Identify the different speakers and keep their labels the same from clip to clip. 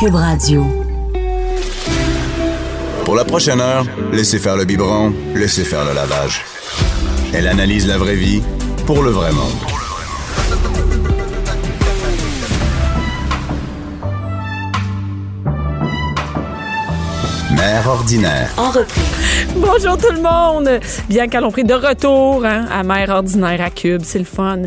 Speaker 1: Cube Radio.
Speaker 2: Pour la prochaine heure, laissez faire le biberon, laissez faire le lavage. Elle analyse la vraie vie pour le vrai monde. Mère ordinaire.
Speaker 1: En reprise.
Speaker 3: Bonjour tout le monde! Bien qu'à l'on pris de retour hein, à Mère Ordinaire à Cube, c'est le fun.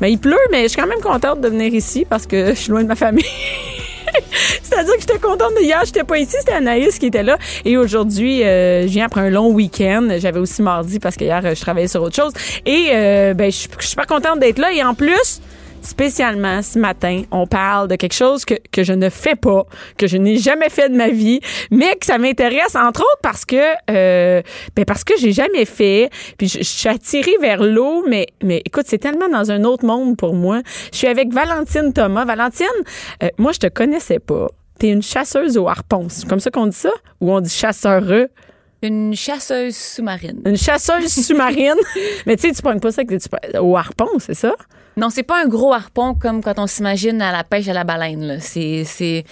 Speaker 3: Mais il pleut, mais je suis quand même contente de venir ici parce que je suis loin de ma famille. C'est-à-dire que j'étais contente de hier, j'étais pas ici, c'était Anaïs qui était là. Et aujourd'hui, euh, je viens après un long week-end. J'avais aussi mardi parce que hier, je travaillais sur autre chose. Et euh, ben, je suis super contente d'être là. Et en plus, spécialement ce matin, on parle de quelque chose que, que je ne fais pas, que je n'ai jamais fait de ma vie, mais que ça m'intéresse entre autres parce que euh, ben parce que j'ai jamais fait. Puis je, suis attirée vers l'eau, mais mais écoute, c'est tellement dans un autre monde pour moi. Je suis avec Valentine Thomas. Valentine, euh, moi je te connaissais pas. T'es une chasseuse au harpon. C'est comme ça qu'on dit ça? Ou on dit chasseureux?
Speaker 4: Une chasseuse sous-marine.
Speaker 3: Une chasseuse sous-marine? mais tu sais, tu prends pas ça que tu- au harpon, c'est ça?
Speaker 4: Non, c'est pas un gros harpon comme quand on s'imagine à la pêche à la baleine. là. C'est c'est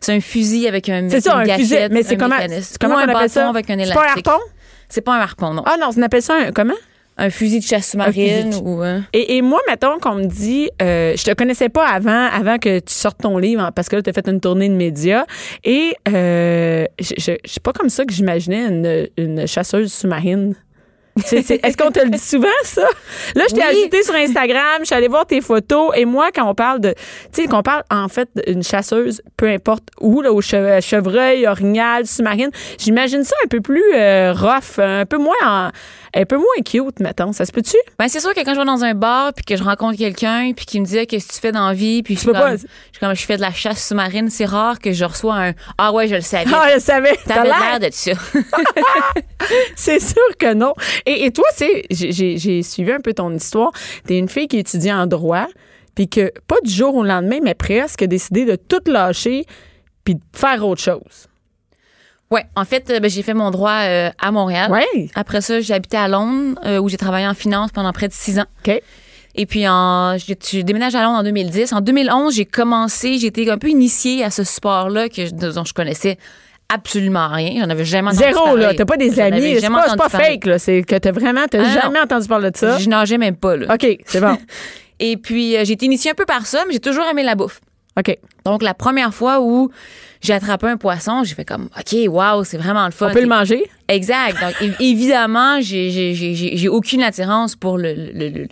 Speaker 4: c'est un fusil avec un
Speaker 3: C'est ça,
Speaker 4: une
Speaker 3: un fusil.
Speaker 4: gâchette,
Speaker 3: Mais c'est
Speaker 4: un
Speaker 3: comment, comment
Speaker 4: un
Speaker 3: on appelle ça?
Speaker 4: avec un
Speaker 3: C'est pas un harpon?
Speaker 4: C'est pas un harpon, non.
Speaker 3: Ah non, on appelle ça un, comment?
Speaker 4: Un fusil de chasse sous-marine ou un...
Speaker 3: Et, et moi, mettons qu'on me dit, euh, je te connaissais pas avant, avant que tu sortes ton livre, hein, parce que là, tu as fait une tournée de médias. Et euh, je sais pas comme ça que j'imaginais une, une chasseuse sous-marine. Est-ce qu'on te le dit souvent, ça? Là, je t'ai
Speaker 4: Oui.
Speaker 3: ajouté sur Instagram, je suis allée voir tes photos. Et moi, quand on parle de. Tu sais, qu'on parle en fait d'une chasseuse, peu importe où, là, au che- chevreuil, orignal, sous-marine, j'imagine ça un peu plus euh, rough, un peu moins en- un peu moins cute, mettons. Ça se peut-tu?
Speaker 4: Ben, c'est sûr que quand je vais dans un bar puis que je rencontre quelqu'un puis qu'il me dit qu'est-ce que tu fais dans la vie puis je
Speaker 3: peux
Speaker 4: comme,
Speaker 3: pas-
Speaker 4: je suis comme je fais de la chasse sous-marine, c'est rare que je reçois un ah ouais, je le savais.
Speaker 3: Ah, je savais. T'as
Speaker 4: T'avais
Speaker 3: l'air.
Speaker 4: de ça.
Speaker 3: C'est sûr que non. Et, et toi, c'est, j'ai- j'ai j'ai suivi un peu ton histoire. T'es une fille qui étudie en droit, puis que pas du jour au lendemain, mais presque, a décidé de tout lâcher puis de faire autre chose.
Speaker 4: Ouais, en fait, euh, ben, j'ai fait mon droit euh, à Montréal.
Speaker 3: Ouais.
Speaker 4: Après ça, j'ai habité à Londres, euh, où j'ai travaillé en finance pendant près de six ans.
Speaker 3: OK.
Speaker 4: Et puis, en, j'ai, déménagé à Londres en 2010. En 2011, j'ai commencé, j'ai été un peu initiée à ce sport-là que dont je connaissais absolument rien. J'en avais jamais entendu
Speaker 3: Zéro,
Speaker 4: parler.
Speaker 3: là. T'as pas des amis. C'est
Speaker 4: jamais
Speaker 3: pas, pas
Speaker 4: parler.
Speaker 3: fake, là. C'est que t'as vraiment, t'as
Speaker 4: Ah, non.
Speaker 3: jamais entendu parler de ça.
Speaker 4: Je nageais même pas, là.
Speaker 3: OK, c'est bon.
Speaker 4: Et puis, euh, j'ai été initiée un peu par ça, mais j'ai toujours aimé la bouffe.
Speaker 3: OK.
Speaker 4: Donc, la première fois où j'ai attrapé un poisson, j'ai fait comme, OK, wow, c'est vraiment le fun.
Speaker 3: On peut le manger?
Speaker 4: Exact. Donc, évidemment, j'ai- aucune attirance pour le, le,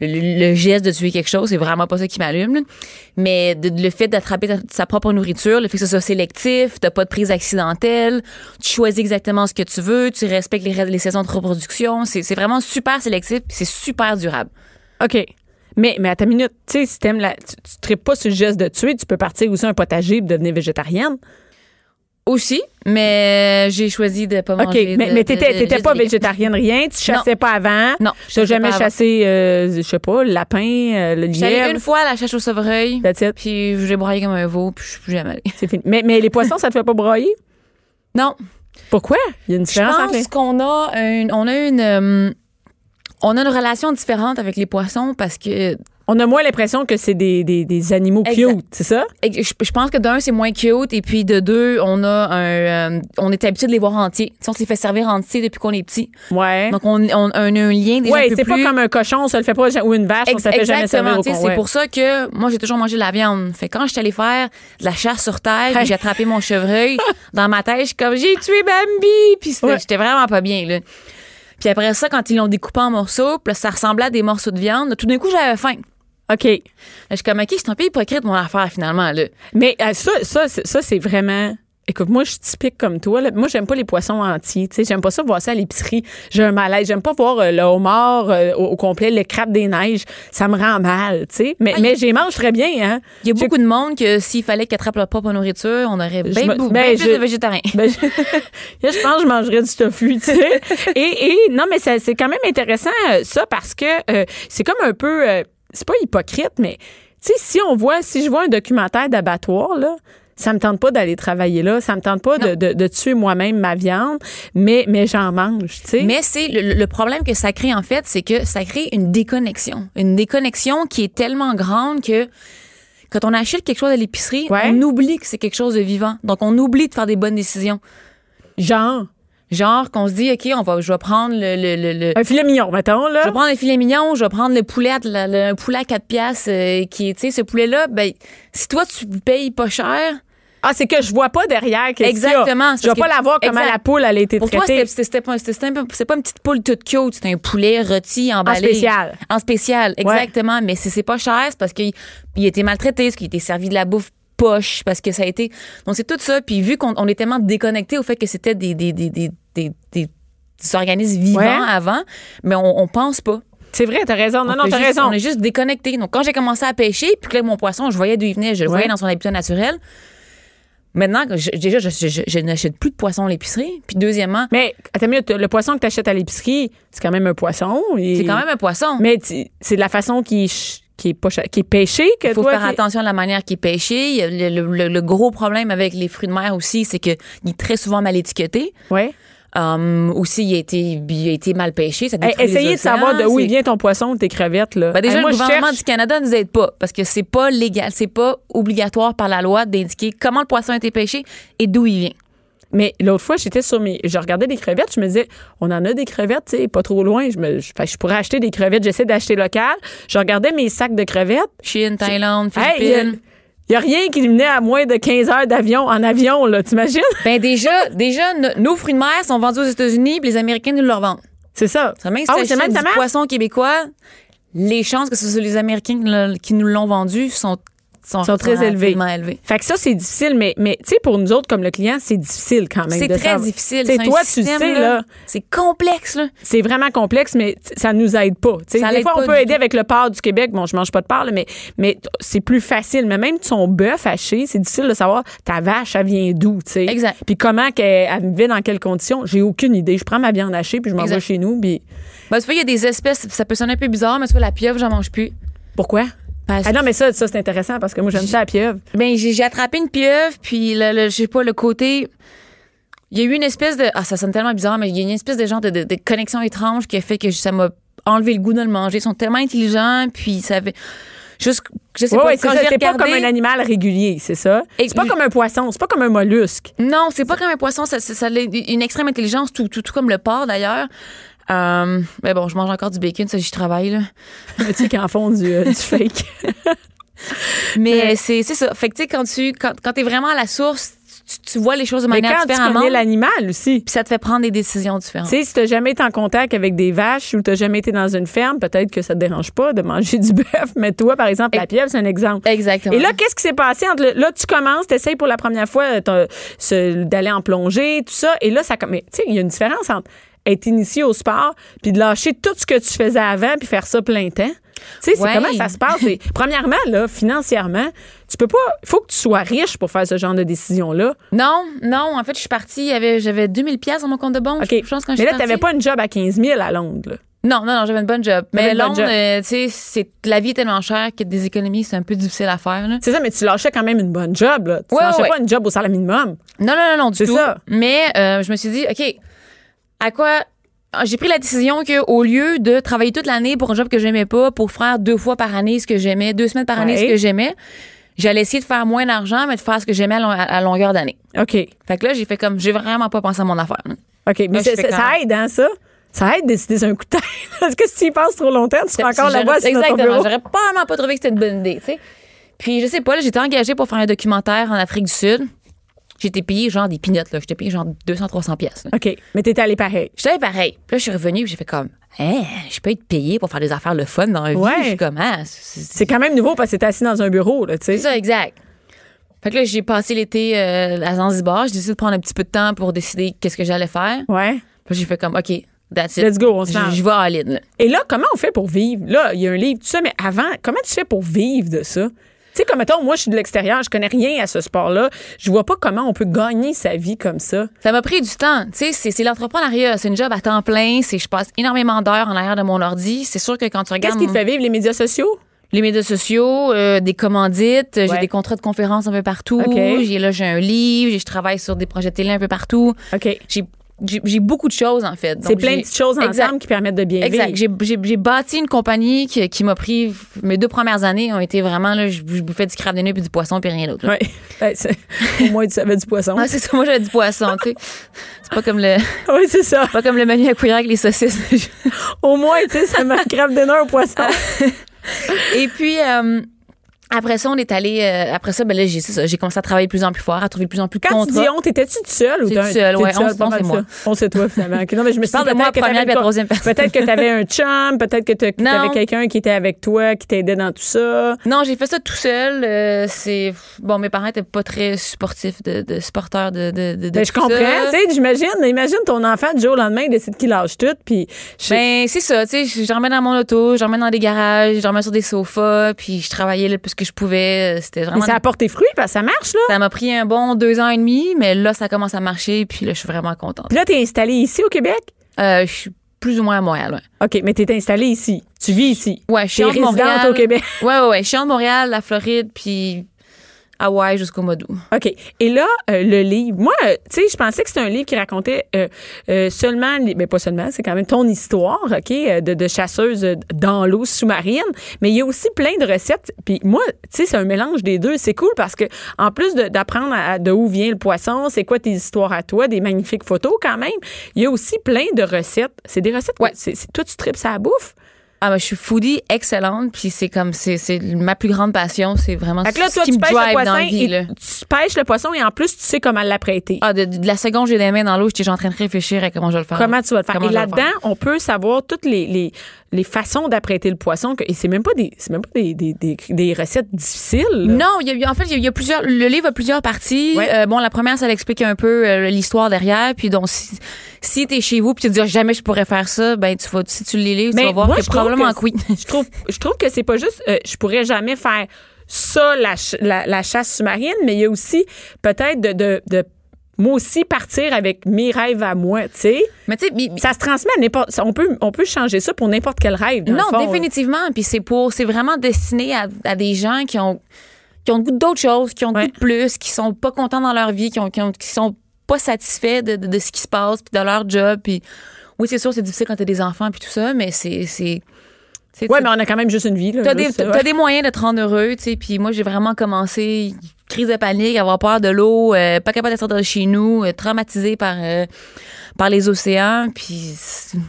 Speaker 4: le- geste de tuer quelque chose. C'est vraiment pas ça qui m'allume. Mais de- le fait d'attraper sa propre nourriture, le fait que ce soit sélectif, t'as pas de prise accidentelle, tu choisis exactement ce que tu veux, tu respectes les, les saisons de reproduction. C'est vraiment super sélectif c'est super durable.
Speaker 3: OK. Mais, mais à ta minute, tu sais, si t'aimes la, tu, tu tripes pas sur le geste de tuer, tu peux partir aussi un potager et devenir végétarienne.
Speaker 4: Aussi, mais j'ai choisi de pas
Speaker 3: OK,
Speaker 4: manger.
Speaker 3: mais,
Speaker 4: de-
Speaker 3: mais t'étais,
Speaker 4: de-
Speaker 3: t'étais pas végétarienne, rien. Tu chassais pas avant.
Speaker 4: Non, je chassais
Speaker 3: jamais chassé, euh, je sais pas, le lapin, euh, le
Speaker 4: J'allais
Speaker 3: lièvre.
Speaker 4: une fois à la chasse au sevreuil, puis j'ai broyé comme un veau, puis je suis plus jamais allée.
Speaker 3: C'est fini. Mais, mais les poissons, ça te fait pas broyer?
Speaker 4: Non,
Speaker 3: Pourquoi? Il y a une
Speaker 4: Je
Speaker 3: différence les...
Speaker 4: pense qu'on a une, on a une, euh, on a une relation différente avec les poissons parce que
Speaker 3: On a moins l'impression que c'est des, des, des animaux cute, c'est ça?
Speaker 4: je, je pense que d'un c'est moins cute et puis de deux on a un, euh, on est habitué de les voir entiers. Tu sais, on se les fait servir entiers depuis qu'on est petit.
Speaker 3: Ouais.
Speaker 4: Donc on, on, on a un lien déjà peu
Speaker 3: c'est
Speaker 4: plus.
Speaker 3: pas comme un cochon, on se le fait pas, ou une vache, on se le fait jamais servir
Speaker 4: Exactement.
Speaker 3: au con.
Speaker 4: C'est
Speaker 3: ouais.
Speaker 4: pour ça que moi, j'ai toujours mangé de la viande. Fait que quand j'étais allée faire de la chasse sur terre, j'ai attrapé mon chevreuil, dans ma tête, je suis comme, j'ai tué Bambi! Puis
Speaker 3: Ouais.
Speaker 4: j'étais vraiment pas bien, là. Puis après ça, quand ils l'ont découpé en morceaux, puis là, ça ressemblait à des morceaux de viande, tout d'un coup, j'avais faim.
Speaker 3: OK.
Speaker 4: Là, je suis comme, OK, c'est un peu hypocrite, mon affaire, finalement, là.
Speaker 3: Mais euh, ça, ça, ça c'est vraiment Écoute, moi, je suis typique comme toi. là. Moi, j'aime pas les poissons entiers. Tu sais, j'aime pas ça voir ça à l'épicerie. J'ai un malaise. J'aime pas voir euh, le homard euh, au, au complet, le crabe des neiges. Ça me rend mal, tu sais. Mais,
Speaker 4: Ah,
Speaker 3: mais j'y mange très bien, hein.
Speaker 4: Il y a beaucoup de monde que s'il fallait qu'ils attrapent leur propre nourriture, on aurait bien,
Speaker 3: ben,
Speaker 4: plus
Speaker 3: je-
Speaker 4: de végétariens.
Speaker 3: Ben, je, pense que je mangerais du tofu, tu sais. Et, et non, mais ça- c'est quand même intéressant, euh, ça, parce que euh, c'est comme un peu. c'est pas hypocrite, mais tu sais, si on voit, si je vois un documentaire d'abattoir, là, ça me tente pas d'aller travailler là, ça me tente pas de, de- de tuer moi-même ma viande, mais, mais j'en mange, tu sais.
Speaker 4: Mais c'est le, le problème que ça crée en fait, c'est que ça crée une déconnexion, une déconnexion qui est tellement grande que quand on achète quelque chose à l'épicerie,
Speaker 3: Ouais.
Speaker 4: on oublie que c'est quelque chose de vivant. Donc on oublie de faire des bonnes décisions.
Speaker 3: Genre,
Speaker 4: Genre qu'on se dit ok, on va, je vais prendre le, le, le- le-
Speaker 3: un filet mignon, mettons, là.
Speaker 4: je vais prendre le filet mignon, je vais prendre le poulet, le, le- un poulet à 4 piastres euh, qui est, tu sais, ce poulet-là, ben, si toi tu payes pas cher,
Speaker 3: Ah, c'est que je vois pas derrière qu'est-ce qu'il y a.
Speaker 4: Exactement,
Speaker 3: Je vais pas
Speaker 4: que-
Speaker 3: la voir comment
Speaker 4: Exact.
Speaker 3: la poule, elle a été
Speaker 4: Pour toi,
Speaker 3: traitée.
Speaker 4: c'était- c'était pas, pas une petite poule toute cute, c'est un poulet rôti, emballé.
Speaker 3: spécial.
Speaker 4: En spécial, exactement. Mais c'est c'est pas cher, c'est parce qu'il il a été maltraité, parce qu'il a été servi de la bouffe poche, parce que ça a été... Donc, c'est tout ça. Puis vu qu'on on est tellement déconnecté au fait que c'était des, des, des, des, des, des- des organismes vivants
Speaker 3: Ouais.
Speaker 4: avant, mais on, on pense pas.
Speaker 3: C'est vrai, t'as raison. Non,
Speaker 4: On
Speaker 3: non, t'as raison.
Speaker 4: On est juste déconnecté. Donc, quand j'ai commencé à pêcher, puis que là, mon poisson, je voyais d'où il venait, je le
Speaker 3: Ouais.
Speaker 4: voyais dans son habitat naturel. Maintenant, je- déjà, je, je- je n'achète plus de poisson à l'épicerie. Puis, deuxièmement,
Speaker 3: Mais, attends une minute, le poisson que tu achètes à l'épicerie, c'est quand même un poisson. et-
Speaker 4: c'est quand même un poisson.
Speaker 3: Mais c'est de la façon qui, est qui pas qui est pêché
Speaker 4: Il faut
Speaker 3: toi,
Speaker 4: faire
Speaker 3: qui-
Speaker 4: attention à la manière qu'il est pêché. Le gros problème avec les fruits de mer aussi, c'est qu'il est très souvent mal étiqueté.
Speaker 3: Ouais.
Speaker 4: Um, aussi, il a, été, il a été mal pêché. Ça
Speaker 3: Hey,
Speaker 4: détruit les
Speaker 3: essayez de savoir de où vient ton poisson ou tes crevettes. Là.
Speaker 4: Ben déjà,
Speaker 3: Hey, moi,
Speaker 4: le gouvernement
Speaker 3: cherche-
Speaker 4: du Canada ne nous aide pas parce que c'est pas légal, c'est pas obligatoire par la loi d'indiquer comment le poisson a été pêché et d'où il vient.
Speaker 3: Mais l'autre fois, j'étais sur mes. Je regardais des crevettes, je me disais, on en a des crevettes, tu sais, pas trop loin. Je, me... je, pourrais acheter des crevettes. J'essaie d'acheter local. Je regardais mes sacs de crevettes.
Speaker 4: Chine, Thaïlande,
Speaker 3: Hey, il y a- rien qui venait à moins de 15 heures d'avion en avion, là, t'imagines?
Speaker 4: Ben déjà, déjà no- nos fruits de mer sont vendus aux États-Unis, puis les Américains nous le revendent.
Speaker 3: C'est ça.
Speaker 4: Même si
Speaker 3: Ah oui, c'est même ta
Speaker 4: du poisson québécois, les chances que ce soit les Américains qui nous l'ont vendu sont, sont,
Speaker 3: Sont très élevées. Fait que ça, c'est difficile, mais, mais tu sais, pour nous autres, comme le client, c'est difficile quand même.
Speaker 4: C'est très
Speaker 3: savoir.
Speaker 4: difficile. C'est
Speaker 3: toi, tu
Speaker 4: système,
Speaker 3: sais, là.
Speaker 4: C'est complexe, là.
Speaker 3: c'est vraiment complexe, mais ça nous aide pas.
Speaker 4: Ça
Speaker 3: des fois, on peut aider
Speaker 4: tout.
Speaker 3: avec le porc du Québec. Bon, je mange pas de porc, là, mais, mais c'est plus facile. Mais même son bœuf haché, c'est difficile de savoir ta vache, elle vient d'où, tu sais?
Speaker 4: Exact.
Speaker 3: Puis comment qu'elle elle vit dans quelles conditions? J'ai aucune idée. Je prends ma viande hachée, puis je m'en vais chez nous, puis
Speaker 4: Ben, tu vois, il y a des espèces, ça peut sonner un peu bizarre, mais tu vois, la pieuvre, j'en mange plus.
Speaker 3: pourquoi?
Speaker 4: Parce-
Speaker 3: Ah non, mais ça, ça c'est intéressant parce que moi, j'aime ça la pieuvre.
Speaker 4: Ben, j'ai attrapé une pieuvre, puis je sais pas, le côté. Il y a eu une espèce de. Ah, ça sonne tellement bizarre, mais il y a une espèce de genre de, de- de connexion étrange qui a fait que ça m'a enlevé le goût de le manger. Ils sont tellement intelligents, puis ça avait. Juste, je sais pas,
Speaker 3: ouais, c'est
Speaker 4: quand
Speaker 3: ça. C'est pas
Speaker 4: regardé-
Speaker 3: comme un animal régulier, c'est ça?
Speaker 4: Et-
Speaker 3: C'est pas comme un poisson, c'est pas comme un mollusque.
Speaker 4: Non, c'est pas comme un poisson, ça, ça, ça a une extrême intelligence, tout, tout, tout comme le porc d'ailleurs. Euh, mais bon, je mange encore du bacon, ça, j'y travaille, là.
Speaker 3: tu sais, qui en font du, euh, du fake.
Speaker 4: Mais c'est c'est ça. Fait que, tu sais, quand tu quand, quand es vraiment à la source, tu, tu vois les choses de
Speaker 3: Mais
Speaker 4: manière
Speaker 3: quand tu connais l'animal aussi.
Speaker 4: Puis ça te fait prendre des décisions différentes.
Speaker 3: Tu sais, si t'as jamais été en contact avec des vaches ou t'as jamais été dans une ferme, peut-être que ça te dérange pas de manger du bœuf. Mais toi, par exemple, la pieuvre, c'est un exemple.
Speaker 4: Exactement.
Speaker 3: Et là, qu'est-ce qui s'est passé entre le- là tu commences, t'essayes pour la première fois euh, d'aller en plongée, tout ça, et là ça mais tu sais, il y a une différence entre être initié au sport puis de lâcher tout ce que tu faisais avant puis faire ça plein temps. Tu sais, c'est comment ça se passe? Premièrement là, financièrement, tu peux pas, il faut que tu sois riche pour faire ce genre de décision là.
Speaker 4: Non, non, en fait, je suis partie, j'avais 2000 pièces dans mon compte de banque.
Speaker 3: OK.
Speaker 4: Je pense quand
Speaker 3: mais là, t'avais
Speaker 4: partie.
Speaker 3: pas une job à 15 000 à Londres. là.
Speaker 4: Non, non, non, j'avais une bonne job. Mais Londres, euh, tu sais, la vie est tellement chère que des économies, c'est un peu difficile à faire.
Speaker 3: C'est ça, mais tu lâchais quand même une bonne job. Là. Tu
Speaker 4: Ouais,
Speaker 3: lâchais
Speaker 4: ouais.
Speaker 3: pas une job au salaire minimum.
Speaker 4: Non, non, non, non, du
Speaker 3: C'est
Speaker 4: tout.
Speaker 3: ça.
Speaker 4: Mais euh, je me suis dit, OK, à quoi. ah, J'ai pris la décision qu'au lieu de travailler toute l'année pour un job que j'aimais pas, pour faire deux fois par année ce que j'aimais, deux semaines par année
Speaker 3: Ouais.
Speaker 4: ce que j'aimais, j'allais essayer de faire moins d'argent, mais de faire ce que j'aimais à, long- à longueur d'année.
Speaker 3: OK.
Speaker 4: Fait que là, j'ai fait comme, j'ai vraiment pas pensé à mon affaire.
Speaker 3: OK. Mais
Speaker 4: Là,
Speaker 3: ça aide, hein, ça? Ça aide de décider sur un coup de tête. Parce que si tu y passes trop longtemps, tu seras encore là-bas
Speaker 4: Exactement. J'aurais probablement pas trouvé que c'était une bonne idée, tu sais. Puis, je sais pas, là, j'étais engagée pour faire un documentaire en Afrique du Sud. J'étais payée genre des pinottes, là. J'étais payée genre 200-300 pièces.
Speaker 3: OK. Mais t'étais allé pareil.
Speaker 4: J'étais pareil. Puis là, je suis revenue, j'ai fait comme, hein, je peux être payée pour faire des affaires le fun dans la vie.
Speaker 3: Ouais.
Speaker 4: Je suis comme, ah, c'est
Speaker 3: C'est quand même nouveau parce que t'es assis dans un bureau, là, tu sais.
Speaker 4: c'est ça, exact. Fait que là, j'ai passé l'été euh, à Zanzibar. J'ai décidé de prendre un petit peu de temps pour décider qu'est-ce que j'allais faire.
Speaker 3: Ouais.
Speaker 4: Puis j'ai fait comme, OK, that's it.
Speaker 3: Let's go, on se lance.
Speaker 4: Je vais à.
Speaker 3: Et là, comment on fait pour vivre? Là, il y a un livre, tout ça, mais avant, comment tu fais pour vivre de ça? Tu sais, comme mettons, moi, je suis de l'extérieur, je connais rien à ce sport-là. Je vois pas comment on peut gagner sa vie comme ça.
Speaker 4: Ça m'a pris du temps. Tu sais, c'est, l'entrepreneuriat. C'est une job à temps plein. C'est, je passe énormément d'heures en arrière de mon ordi. C'est sûr que quand tu
Speaker 3: Qu'est-ce
Speaker 4: regardes
Speaker 3: qui te fait vivre? Les médias sociaux?
Speaker 4: les médias sociaux, euh, des commandites, j'ai des contrats de conférences un peu partout. J'ai là, j'ai un livre, j'ai- je travaille sur des projets télé un peu partout. J'ai, j'ai, beaucoup de choses, en fait.
Speaker 3: C'est plein de petites choses
Speaker 4: Exact.
Speaker 3: ensemble qui permettent de bien
Speaker 4: Exact.
Speaker 3: vivre.
Speaker 4: J'ai, bâti une compagnie qui, qui m'a pris. Mes deux premières années ont été vraiment là, je, je bouffais du crabe de nez puis du poisson puis rien d'autre.
Speaker 3: Ouais, c'est- au moins, tu savais du poisson.
Speaker 4: Ah, c'est ça. Moi, j'avais du poisson, tu sais. C'est pas comme le,
Speaker 3: oui, c'est ça.
Speaker 4: pas comme le menu à cuillère avec les saucisses.
Speaker 3: Au moins, tu sais, ça m'a crève d'honneur au poisson.
Speaker 4: Et puis, euh, après ça, on est allé. euh, après ça, ben là, j'ai, ça, j'ai commencé à travailler de plus en plus fort, à trouver de plus en plus de
Speaker 3: Quand tu
Speaker 4: contrats.
Speaker 3: dis on, t'étais-tu toute seule ou
Speaker 4: toute seule,
Speaker 3: t'es
Speaker 4: ouais, on pense,
Speaker 3: mal
Speaker 4: c'est moi.
Speaker 3: On c'est toi, finalement. Ok, Non, mais je me suis
Speaker 4: Parle
Speaker 3: dit
Speaker 4: de moi
Speaker 3: peut-être
Speaker 4: en
Speaker 3: que
Speaker 4: première
Speaker 3: le-
Speaker 4: troisième personne.
Speaker 3: Peut-être que t'avais un chum, peut-être que t'a- t'avais quelqu'un qui était avec toi, qui t'aidait dans tout ça.
Speaker 4: Non, j'ai fait ça tout seul. euh, c'est bon, mes parents étaient pas très supportifs de, de supporters de, de, de, de
Speaker 3: Ben, je comprends, tu sais, j'imagine, imagine ton enfant du jour au lendemain, il décide qu'il lâche tout, puis je-
Speaker 4: Ben, c'est ça, tu sais, je remets dans mon auto, je remets dans des garages, je remets sur des sofas, puis je travaillais le plus que je pouvais. euh, C'était
Speaker 3: mais
Speaker 4: vraiment.
Speaker 3: ça apporte tes fruits, parce que ça marche, là.
Speaker 4: Ça m'a pris un bon deux ans et demi, mais là, ça commence à marcher, puis là, je suis vraiment contente.
Speaker 3: Puis là, t'es installé ici au Québec?
Speaker 4: Euh, je suis plus ou moins à Montréal, ouais.
Speaker 3: OK, mais t'es installé ici. Tu vis ici.
Speaker 4: Ouais, je suis
Speaker 3: résidente
Speaker 4: Montréal.
Speaker 3: au Québec.
Speaker 4: Ouais, ouais, ouais. Je suis entre Montréal, la Floride, puis Hawaï jusqu'au mois d'août.
Speaker 3: OK. Et là, euh, le livre, moi, euh, tu sais, je pensais que c'était un livre qui racontait euh, seulement, les- ben pas seulement, c'est quand même ton histoire, OK, de, de chasseuse dans l'eau sous-marine, mais il y a aussi plein de recettes. Puis moi, tu sais, c'est un mélange des deux. C'est cool parce que en plus d'apprendre de où vient le poisson, c'est quoi tes histoires à toi, des magnifiques photos quand même, il y a aussi plein de recettes. C'est des recettes.
Speaker 4: Ouais.
Speaker 3: c'est toi, tu tripes ça à bouffe?
Speaker 4: Ah, ben, je suis foodie excellente, puis c'est comme, c'est, c'est ma plus grande passion, c'est vraiment
Speaker 3: Fait que là,
Speaker 4: ce
Speaker 3: toi,
Speaker 4: qui
Speaker 3: tu
Speaker 4: me
Speaker 3: pêches le
Speaker 4: drive dans
Speaker 3: poisson,
Speaker 4: la vie,
Speaker 3: et
Speaker 4: là.
Speaker 3: tu pêches le poisson et en plus, tu sais comment l'apprêter.
Speaker 4: Ah, de, de la seconde j'ai les mains dans l'eau, j'étais en train de réfléchir à comment je vais le faire.
Speaker 3: Comment tu vas le faire.
Speaker 4: Comment
Speaker 3: et là-dedans, on peut savoir toutes les, les, les façons d'apprêter le poisson. que- et c'est même pas des, c'est même pas des, des, des, des recettes difficiles. là.
Speaker 4: Non, il y a, en fait, il y a- il y, a plusieurs. Le livre a plusieurs parties.
Speaker 3: Ouais.
Speaker 4: Euh, bon, la première, ça l'explique un peu euh, l'histoire derrière. Puis donc, si, si t'es chez vous, puis tu te dis Ah, jamais je pourrais faire ça, ben tu vas, si tu les lis, tu vas voir
Speaker 3: moi,
Speaker 4: que
Speaker 3: je
Speaker 4: probablement
Speaker 3: que
Speaker 4: oui.
Speaker 3: Je trouve, je trouve que c'est pas juste, euh, je pourrais jamais faire ça, la, la, la chasse sous-marine, mais il y a aussi peut-être de, de, de moi aussi partir avec mes rêves à moi, tu sais.
Speaker 4: Mais tu sais,
Speaker 3: Ça se transmet à n'importe, on peut, on peut changer ça pour n'importe quel rêve. dans le
Speaker 4: non,
Speaker 3: fond,
Speaker 4: définitivement. Puis c'est pour, c'est vraiment destiné à, à des gens qui ont, qui ont le goût d'autres choses, qui ont le
Speaker 3: Ouais.
Speaker 4: goût de plus, qui sont pas contents dans leur vie, qui ont, qui, ont- qui sont pas satisfaits de, de, de ce qui se passe, puis de leur job. Puis oui, c'est sûr, c'est difficile quand t'as des enfants, puis tout ça, mais c'est, c'est,
Speaker 3: Ouais, mais on a quand même juste une vie.
Speaker 4: T'as des,
Speaker 3: ouais.
Speaker 4: des moyens de te rendre heureux, tu sais. Puis moi, j'ai vraiment commencé crise de panique, avoir peur de l'eau, euh, pas capable de sortir de chez nous, euh, traumatisée par euh, par les océans. Puis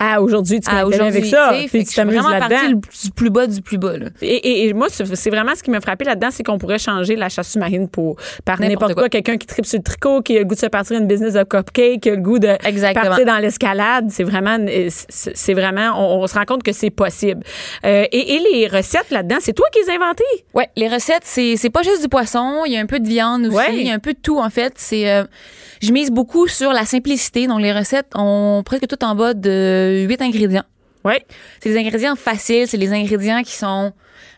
Speaker 3: Ah, aujourd'hui, tu
Speaker 4: à
Speaker 3: m'as avec
Speaker 4: aujourd'hui,
Speaker 3: ça. Puis tu t'amuses
Speaker 4: vraiment le- du plus bas du plus bas. Là.
Speaker 3: Et, et- et moi, c'est vraiment ce qui m'a frappé là-dedans, c'est qu'on pourrait changer la chasse sous-marine pour par
Speaker 4: N'importe
Speaker 3: quoi.
Speaker 4: quoi.
Speaker 3: Quelqu'un qui tripe sur le tricot, qui a le goût de se partir une business de cupcake, qui a le goût de
Speaker 4: Exactement.
Speaker 3: partir dans l'escalade. C'est vraiment, euh, c'est vraiment, on, on se rend compte que c'est possible. Euh, et, et les recettes là-dedans, c'est toi qui les as inventées?
Speaker 4: Ouais, les recettes, c'est c'est pas juste du poisson, il y a un peu de viande aussi,
Speaker 3: Ouais.
Speaker 4: il y a un peu de tout en fait. C'est euh, je mise beaucoup sur la simplicité. Donc les recettes ont presque tout en bas de 8 ingrédients.
Speaker 3: Oui.
Speaker 4: C'est des ingrédients faciles, c'est les ingrédients qui sont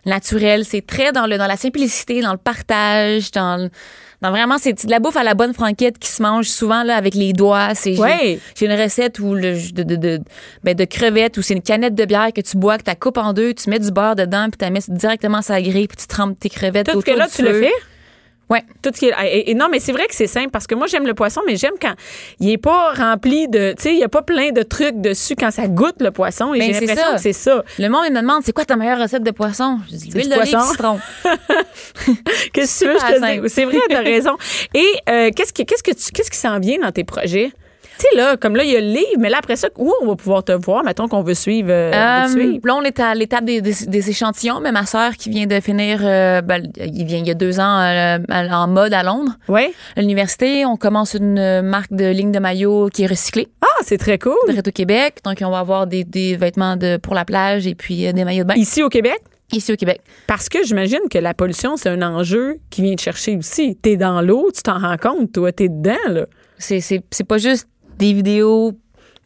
Speaker 4: naturels. C'est très dans le dans la simplicité, dans le partage, dans le- dans vraiment c'est de la bouffe à la bonne franquette qui se mange souvent là avec les doigts. C'est j'ai-
Speaker 3: Ouais.
Speaker 4: j'ai une recette où le de de de, ben, de crevettes où c'est une canette de bière que tu bois, que tu coupes en deux, tu mets du beurre dedans puis tu la mets directement la grille puis tu trempes tes crevettes
Speaker 3: Tout ce
Speaker 4: autour
Speaker 3: que là,
Speaker 4: du
Speaker 3: tu le fais?
Speaker 4: Ouais.
Speaker 3: Tout ce qui est- et, et non, mais c'est vrai que c'est simple parce que moi, j'aime le poisson, mais j'aime quand il est pas rempli de. Tu sais, il y a pas plein de trucs dessus quand ça goûte le poisson. Et
Speaker 4: Ben,
Speaker 3: j'ai l'impression que c'est ça.
Speaker 4: Le monde il me demande c'est quoi ta meilleure recette de poisson? Je dis l'huile d'olive
Speaker 3: poisson.
Speaker 4: citron.
Speaker 3: Qu'est-ce que tu veux, je te dis? C'est vrai, t'as raison. Et euh, qu'est-ce, que, qu'est-ce, que tu, qu'est-ce qui s'en vient dans tes projets? Tu sais, là, comme là, il y a le livre, mais là, après ça, où on va pouvoir te voir? Mettons qu'on veut suivre. euh, on veut te
Speaker 4: Euh,
Speaker 3: suivre.
Speaker 4: là, on est à l'étape des, des- des échantillons, mais ma sœur qui vient de finir, euh, ben, il vient il y a deux ans euh, en mode à Londres,
Speaker 3: Oui.
Speaker 4: à l'université. On commence une marque de ligne de maillot qui est recyclée
Speaker 3: Ah, c'est très cool.
Speaker 4: de au Québec. Donc, on va avoir des, des vêtements de, pour la plage et puis des maillots de bain.
Speaker 3: Ici au Québec?
Speaker 4: ici au Québec.
Speaker 3: Parce que j'imagine que la pollution, c'est un enjeu qui vient te chercher aussi. T'es dans l'eau, tu t'en rends compte, toi, t'es dedans, là.
Speaker 4: C'est pas juste des vidéos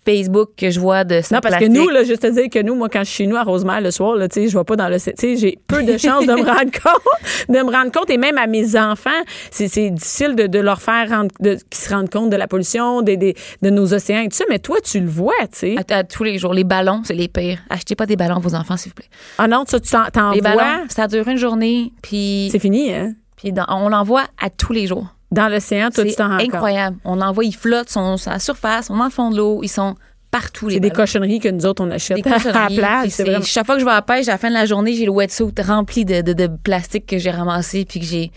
Speaker 4: Facebook que je vois de
Speaker 3: Non, parce que nous, là, juste te dire que nous, moi, quand je suis chez nous à Rosemère le soir, là, je vais pas dans le. Tu sais, j'ai peu de chances de me rendre compte, de me rendre compte. Et même à mes enfants, c'est difficile de, de leur faire rendre, de, qu'ils se rendent compte de la pollution, des, des- de nos océans et tout ça. Mais toi, tu le vois, tu sais.
Speaker 4: à, à tous les jours. Les ballons, c'est les pires. Achetez pas des ballons à vos enfants, s'il vous plaît.
Speaker 3: Ah non, ça, tu t'en,
Speaker 4: Les
Speaker 3: vois?
Speaker 4: ballons, ça dure une journée, puis,
Speaker 3: C'est fini, hein?
Speaker 4: puis dans- on l'envoie à tous les jours.
Speaker 3: Dans l'océan, toi, tu t'en rends
Speaker 4: incroyable. On l'envoie, ils flottent, sont à la surface, dans le fond de l'eau, ils sont partout.
Speaker 3: C'est des cochonneries que nous autres, on achète
Speaker 4: Des
Speaker 3: à la plage. vraiment...
Speaker 4: Chaque fois que je vais à la pêche, à la fin de la journée, j'ai le wetsuit rempli de, de, de plastique que j'ai ramassé puis que j'ai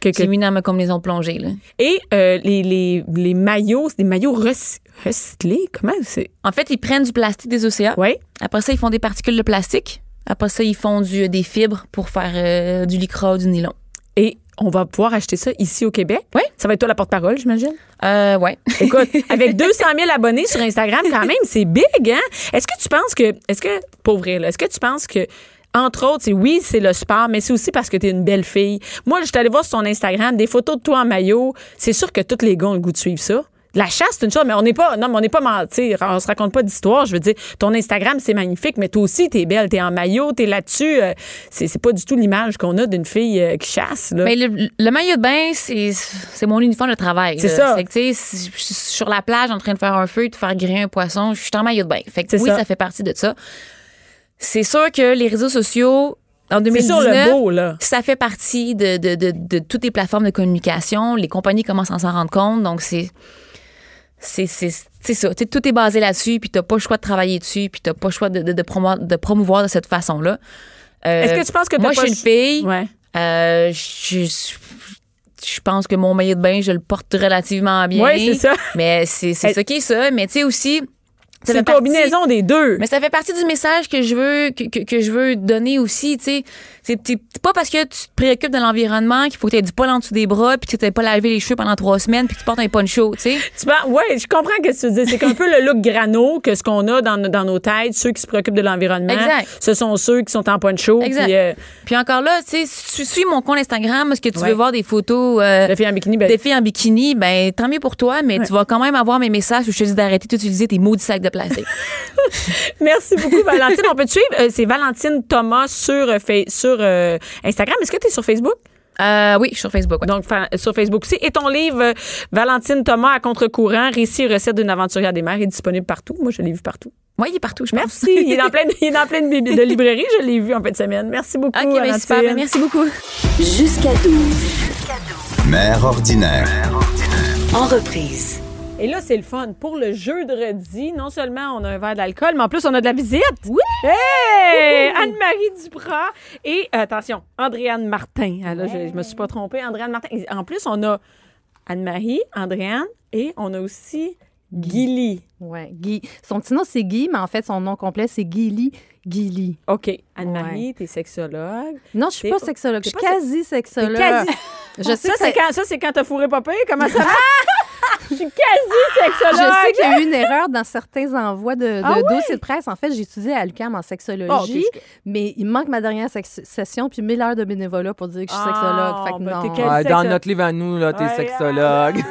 Speaker 3: que- que-
Speaker 4: mis dans ma combinaison plongée. Là.
Speaker 3: Et euh, les, les, les maillots, c'est des maillots rec- recyclés. Comment c'est?
Speaker 4: En fait, ils prennent du plastique des océans.
Speaker 3: Oui.
Speaker 4: Après ça, ils font des particules de plastique. Après ça, ils font du, des fibres pour faire euh, du lycra ou du nylon.
Speaker 3: Et on va pouvoir acheter ça ici au Québec.
Speaker 4: Oui.
Speaker 3: Ça va être toi la porte-parole, j'imagine?
Speaker 4: Euh, ouais.
Speaker 3: Écoute, avec 200 000 abonnés sur Instagram, quand même, c'est big, hein? Est-ce que tu penses que, est-ce que, pour vrai, est-ce que tu penses que, entre autres, c'est oui, c'est le sport, mais c'est aussi parce que tu es une belle fille. Moi, je suis allée voir sur ton Instagram des photos de toi en maillot. C'est sûr que tous les gars ont le goût de suivre ça. La chasse, c'est une chose, mais on n'est pas, non, mais on n'est pas menti. On se raconte pas d'histoire. Je veux dire, ton Instagram, c'est magnifique, mais toi aussi, t'es belle, t'es en maillot, t'es là-dessus. Euh, c'est, c'est pas du tout l'image qu'on a d'une fille euh, qui chasse, là.
Speaker 4: Mais le, le maillot de bain, c'est c'est mon uniforme de travail.
Speaker 3: C'est
Speaker 4: là.
Speaker 3: ça.
Speaker 4: Fait que, tu sais, je suis sur la plage en train de faire un feu, de faire griller un poisson, je suis en maillot de bain. Fait que
Speaker 3: C'est
Speaker 4: oui,
Speaker 3: ça.
Speaker 4: ça. fait partie de ça. C'est sûr que les réseaux sociaux, en
Speaker 3: c'est
Speaker 4: 2019,
Speaker 3: sur le beau, là.
Speaker 4: ça fait partie de, de, de, de toutes les plateformes de communication. Les compagnies commencent à s'en rendre compte. Donc, c'est. C'est ça. Tu sais, tout est basé là-dessus, puis t'as pas le choix de travailler dessus, puis t'as pas le choix de, de, de, promouvoir, de promouvoir de cette façon-là. Euh,
Speaker 3: Est-ce que tu penses que
Speaker 4: Moi, je suis une fille.
Speaker 3: Ouais.
Speaker 4: Euh, je, je pense que mon maillot de bain, je le porte relativement bien.
Speaker 3: Oui, c'est ça.
Speaker 4: Mais c'est ça qui est ça. Mais tu sais aussi.
Speaker 3: C'est une
Speaker 4: partie-
Speaker 3: combinaison des deux.
Speaker 4: Mais ça fait partie du message que je veux que, que, que je veux donner aussi, tu sais. C'est pas parce que tu te préoccupes de l'environnement qu'il faut que tu aies du poil en dessous des bras puis que tu pas lavé les cheveux pendant trois semaines puis que tu portes un poncho, tu sais.
Speaker 3: Tu ouais, je comprends ce que tu dire. C'est qu'un peu le look grano que ce qu'on a dans, nos- dans nos têtes, ceux qui se préoccupent de l'environnement. Ce sont ceux qui sont en poncho.
Speaker 4: Exact.
Speaker 3: Puis, euh,
Speaker 4: Puis encore là, tu sais, si tu suis mon compte Instagram, est-ce que tu
Speaker 3: Ouais.
Speaker 4: veux voir des photos euh,
Speaker 3: la fille en bikini, ben,
Speaker 4: des filles en bikini, ben tant mieux pour toi, mais tu vas quand même avoir mes messages où je te dis d'arrêter d'utiliser tes maudits sacs de plastique.
Speaker 3: merci beaucoup, Valentine. On peut te suivre. Euh, c'est Valentine Thomas sur, Fa- sur euh, Instagram. Est-ce que tu es sur Facebook?
Speaker 4: Euh, oui, sur Facebook. ouais.
Speaker 3: Donc, fa- sur Facebook aussi. Et ton livre, euh, Valentine Thomas à contre-courant, récit et recettes d'une aventurière des mers, est disponible partout. Moi, je l'ai vu partout.
Speaker 4: Oui, il est partout, je pense.
Speaker 3: Merci. Il est dans plein de, il est dans plein de, librairies. Je l'ai vu en fin de semaine. Merci beaucoup,
Speaker 4: OK, ben
Speaker 3: Valentine.
Speaker 4: super. Ben, merci beaucoup.
Speaker 1: Jusqu'à 12.
Speaker 2: Mère ordinaire.
Speaker 1: En reprise.
Speaker 3: Et là, c'est le fun. Pour le jeudi, non seulement on a un verre d'alcool, mais en plus, on a de la visite.
Speaker 4: Oui!
Speaker 3: Hey! Anne-Marie Duprat et, euh, attention, Andréane Martin. Ah, là, je, je me suis pas trompée. Andréane Martin. Et En plus, on a Anne-Marie, Andréane et on a aussi Gilly.
Speaker 5: Ouais, Guy. Son petit nom, c'est Guy, mais en fait, son nom complet, c'est Gilly Gilly.
Speaker 3: OK. Anne-Marie, t'es sexologue.
Speaker 5: Non, je suis pas sexologue. Je suis quasi-sexologue.
Speaker 3: Quasi-
Speaker 5: Je sais
Speaker 3: ça,
Speaker 5: que
Speaker 3: c'est quand, ça, c'est quand t'as fourré pire? Comment ça Je suis quasi
Speaker 5: Je
Speaker 3: sexologue.
Speaker 5: sais qu'il y a eu une erreur dans certains envois de, de
Speaker 3: Ah ouais?
Speaker 5: dossiers de presse. En fait, j'ai étudié à l'UQAM en sexologie,
Speaker 3: Ah, je-
Speaker 5: mais il me manque ma dernière sex- session puis 1000 heures de bénévolat pour dire que je suis
Speaker 3: Ah,
Speaker 5: sexologue. Fait que
Speaker 3: ben,
Speaker 5: non.
Speaker 6: dans notre livre à nous, là, t'es
Speaker 3: Ouais,
Speaker 6: sexologue.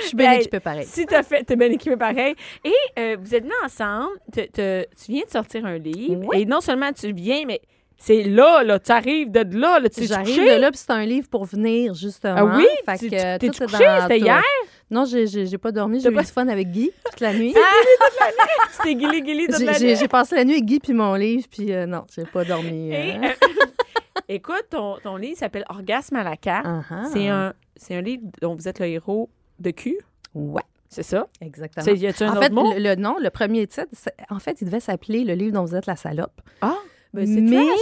Speaker 5: Je suis bien équipée pareil.
Speaker 3: Si t'as fait, t'es bien équipé pareil. Et euh, vous êtes venus ensemble. te- te- tu viens de sortir un livre. Et non seulement tu viens, mais c'est là, là. Tu arrives de là. là tu
Speaker 5: J'arrive de là, puis c'est un livre pour venir, justement.
Speaker 3: Ah oui?
Speaker 5: Fait
Speaker 3: Tu-
Speaker 5: que,
Speaker 3: couché? C'était hier?
Speaker 5: Non, j'ai- j'ai j'ai pas dormi. J'ai eu
Speaker 3: pas-
Speaker 5: du fun avec Guy toute la nuit.
Speaker 3: C'était guili guili toute
Speaker 5: J'ai-
Speaker 3: la
Speaker 5: J'ai
Speaker 3: nuit.
Speaker 5: j'ai passé la nuit avec Guy puis mon livre, puis euh, non, j'ai pas dormi.
Speaker 3: Et,
Speaker 5: euh.
Speaker 3: écoute, ton, ton livre s'appelle Orgasme à la carte.
Speaker 5: Ah-ha.
Speaker 3: C'est un, c'est un livre dont vous êtes le héros de cul.
Speaker 5: Ouais,
Speaker 3: C'est ça?
Speaker 5: exactement.
Speaker 3: C'est- Y a-tu un
Speaker 5: en
Speaker 3: autre
Speaker 5: fait,
Speaker 3: mot?
Speaker 5: le, le- non, le premier titre, en fait, il devait s'appeler Le livre dont vous êtes la salope.
Speaker 3: Ah, ben c'est
Speaker 5: Mais-
Speaker 3: trash?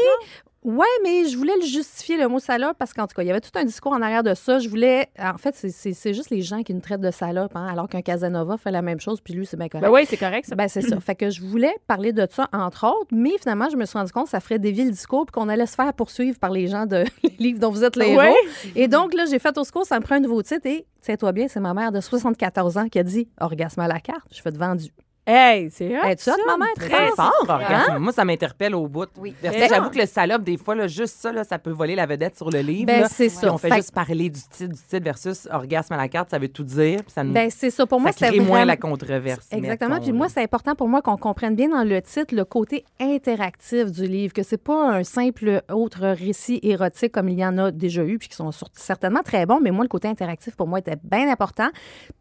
Speaker 5: Ouais, mais je voulais le justifier, le mot salope, parce qu'en tout cas, il y avait tout un discours en arrière de ça. Je voulais. En fait, c'est- c'est c'est juste les gens qui nous traitent de salope, hein, alors qu'un Casanova fait la même chose, puis lui, c'est bien correct.
Speaker 3: Ben oui, c'est correct, ça.
Speaker 5: Ben, c'est ça. Fait que je voulais parler de ça, entre autres, mais finalement, je me suis rendu compte que ça ferait dévier le discours puis qu'on allait se faire poursuivre par les gens de les livres dont vous êtes les
Speaker 3: Ouais.
Speaker 5: héros. Et donc, là, j'ai fait au secours, ça me prend un nouveau titre et, tiens-toi bien, c'est ma mère de 74 ans qui a dit Orgasme à la carte. Je fais de vendu.
Speaker 3: Hey, c'est hot, ça.
Speaker 5: maman?
Speaker 6: C'est
Speaker 5: Très
Speaker 6: fort,
Speaker 5: Hein?
Speaker 6: orgasme. Moi, ça m'interpelle au bout.
Speaker 5: Oui.
Speaker 6: J'avoue que le salope, des fois, là, juste ça, là, ça peut voler la vedette sur le livre.
Speaker 5: Ben,
Speaker 6: là.
Speaker 5: c'est
Speaker 6: Puis
Speaker 5: ça.
Speaker 6: on fait
Speaker 5: Fait-
Speaker 6: juste parler du titre, du titre versus orgasme à la carte, ça veut tout dire. puis ça nous
Speaker 5: Ben, c'est ça. Pour moi,
Speaker 6: ça crée moins
Speaker 5: vraiment-
Speaker 6: la controverse.
Speaker 5: Exactement.
Speaker 6: mettons,
Speaker 5: Puis moi,
Speaker 6: là.
Speaker 5: c'est important pour moi qu'on comprenne bien dans le titre le côté interactif du livre, que c'est pas un simple autre récit érotique comme il y en a déjà eu, puis qui sont sur- certainement très bons, mais moi, le côté interactif pour moi était bien important.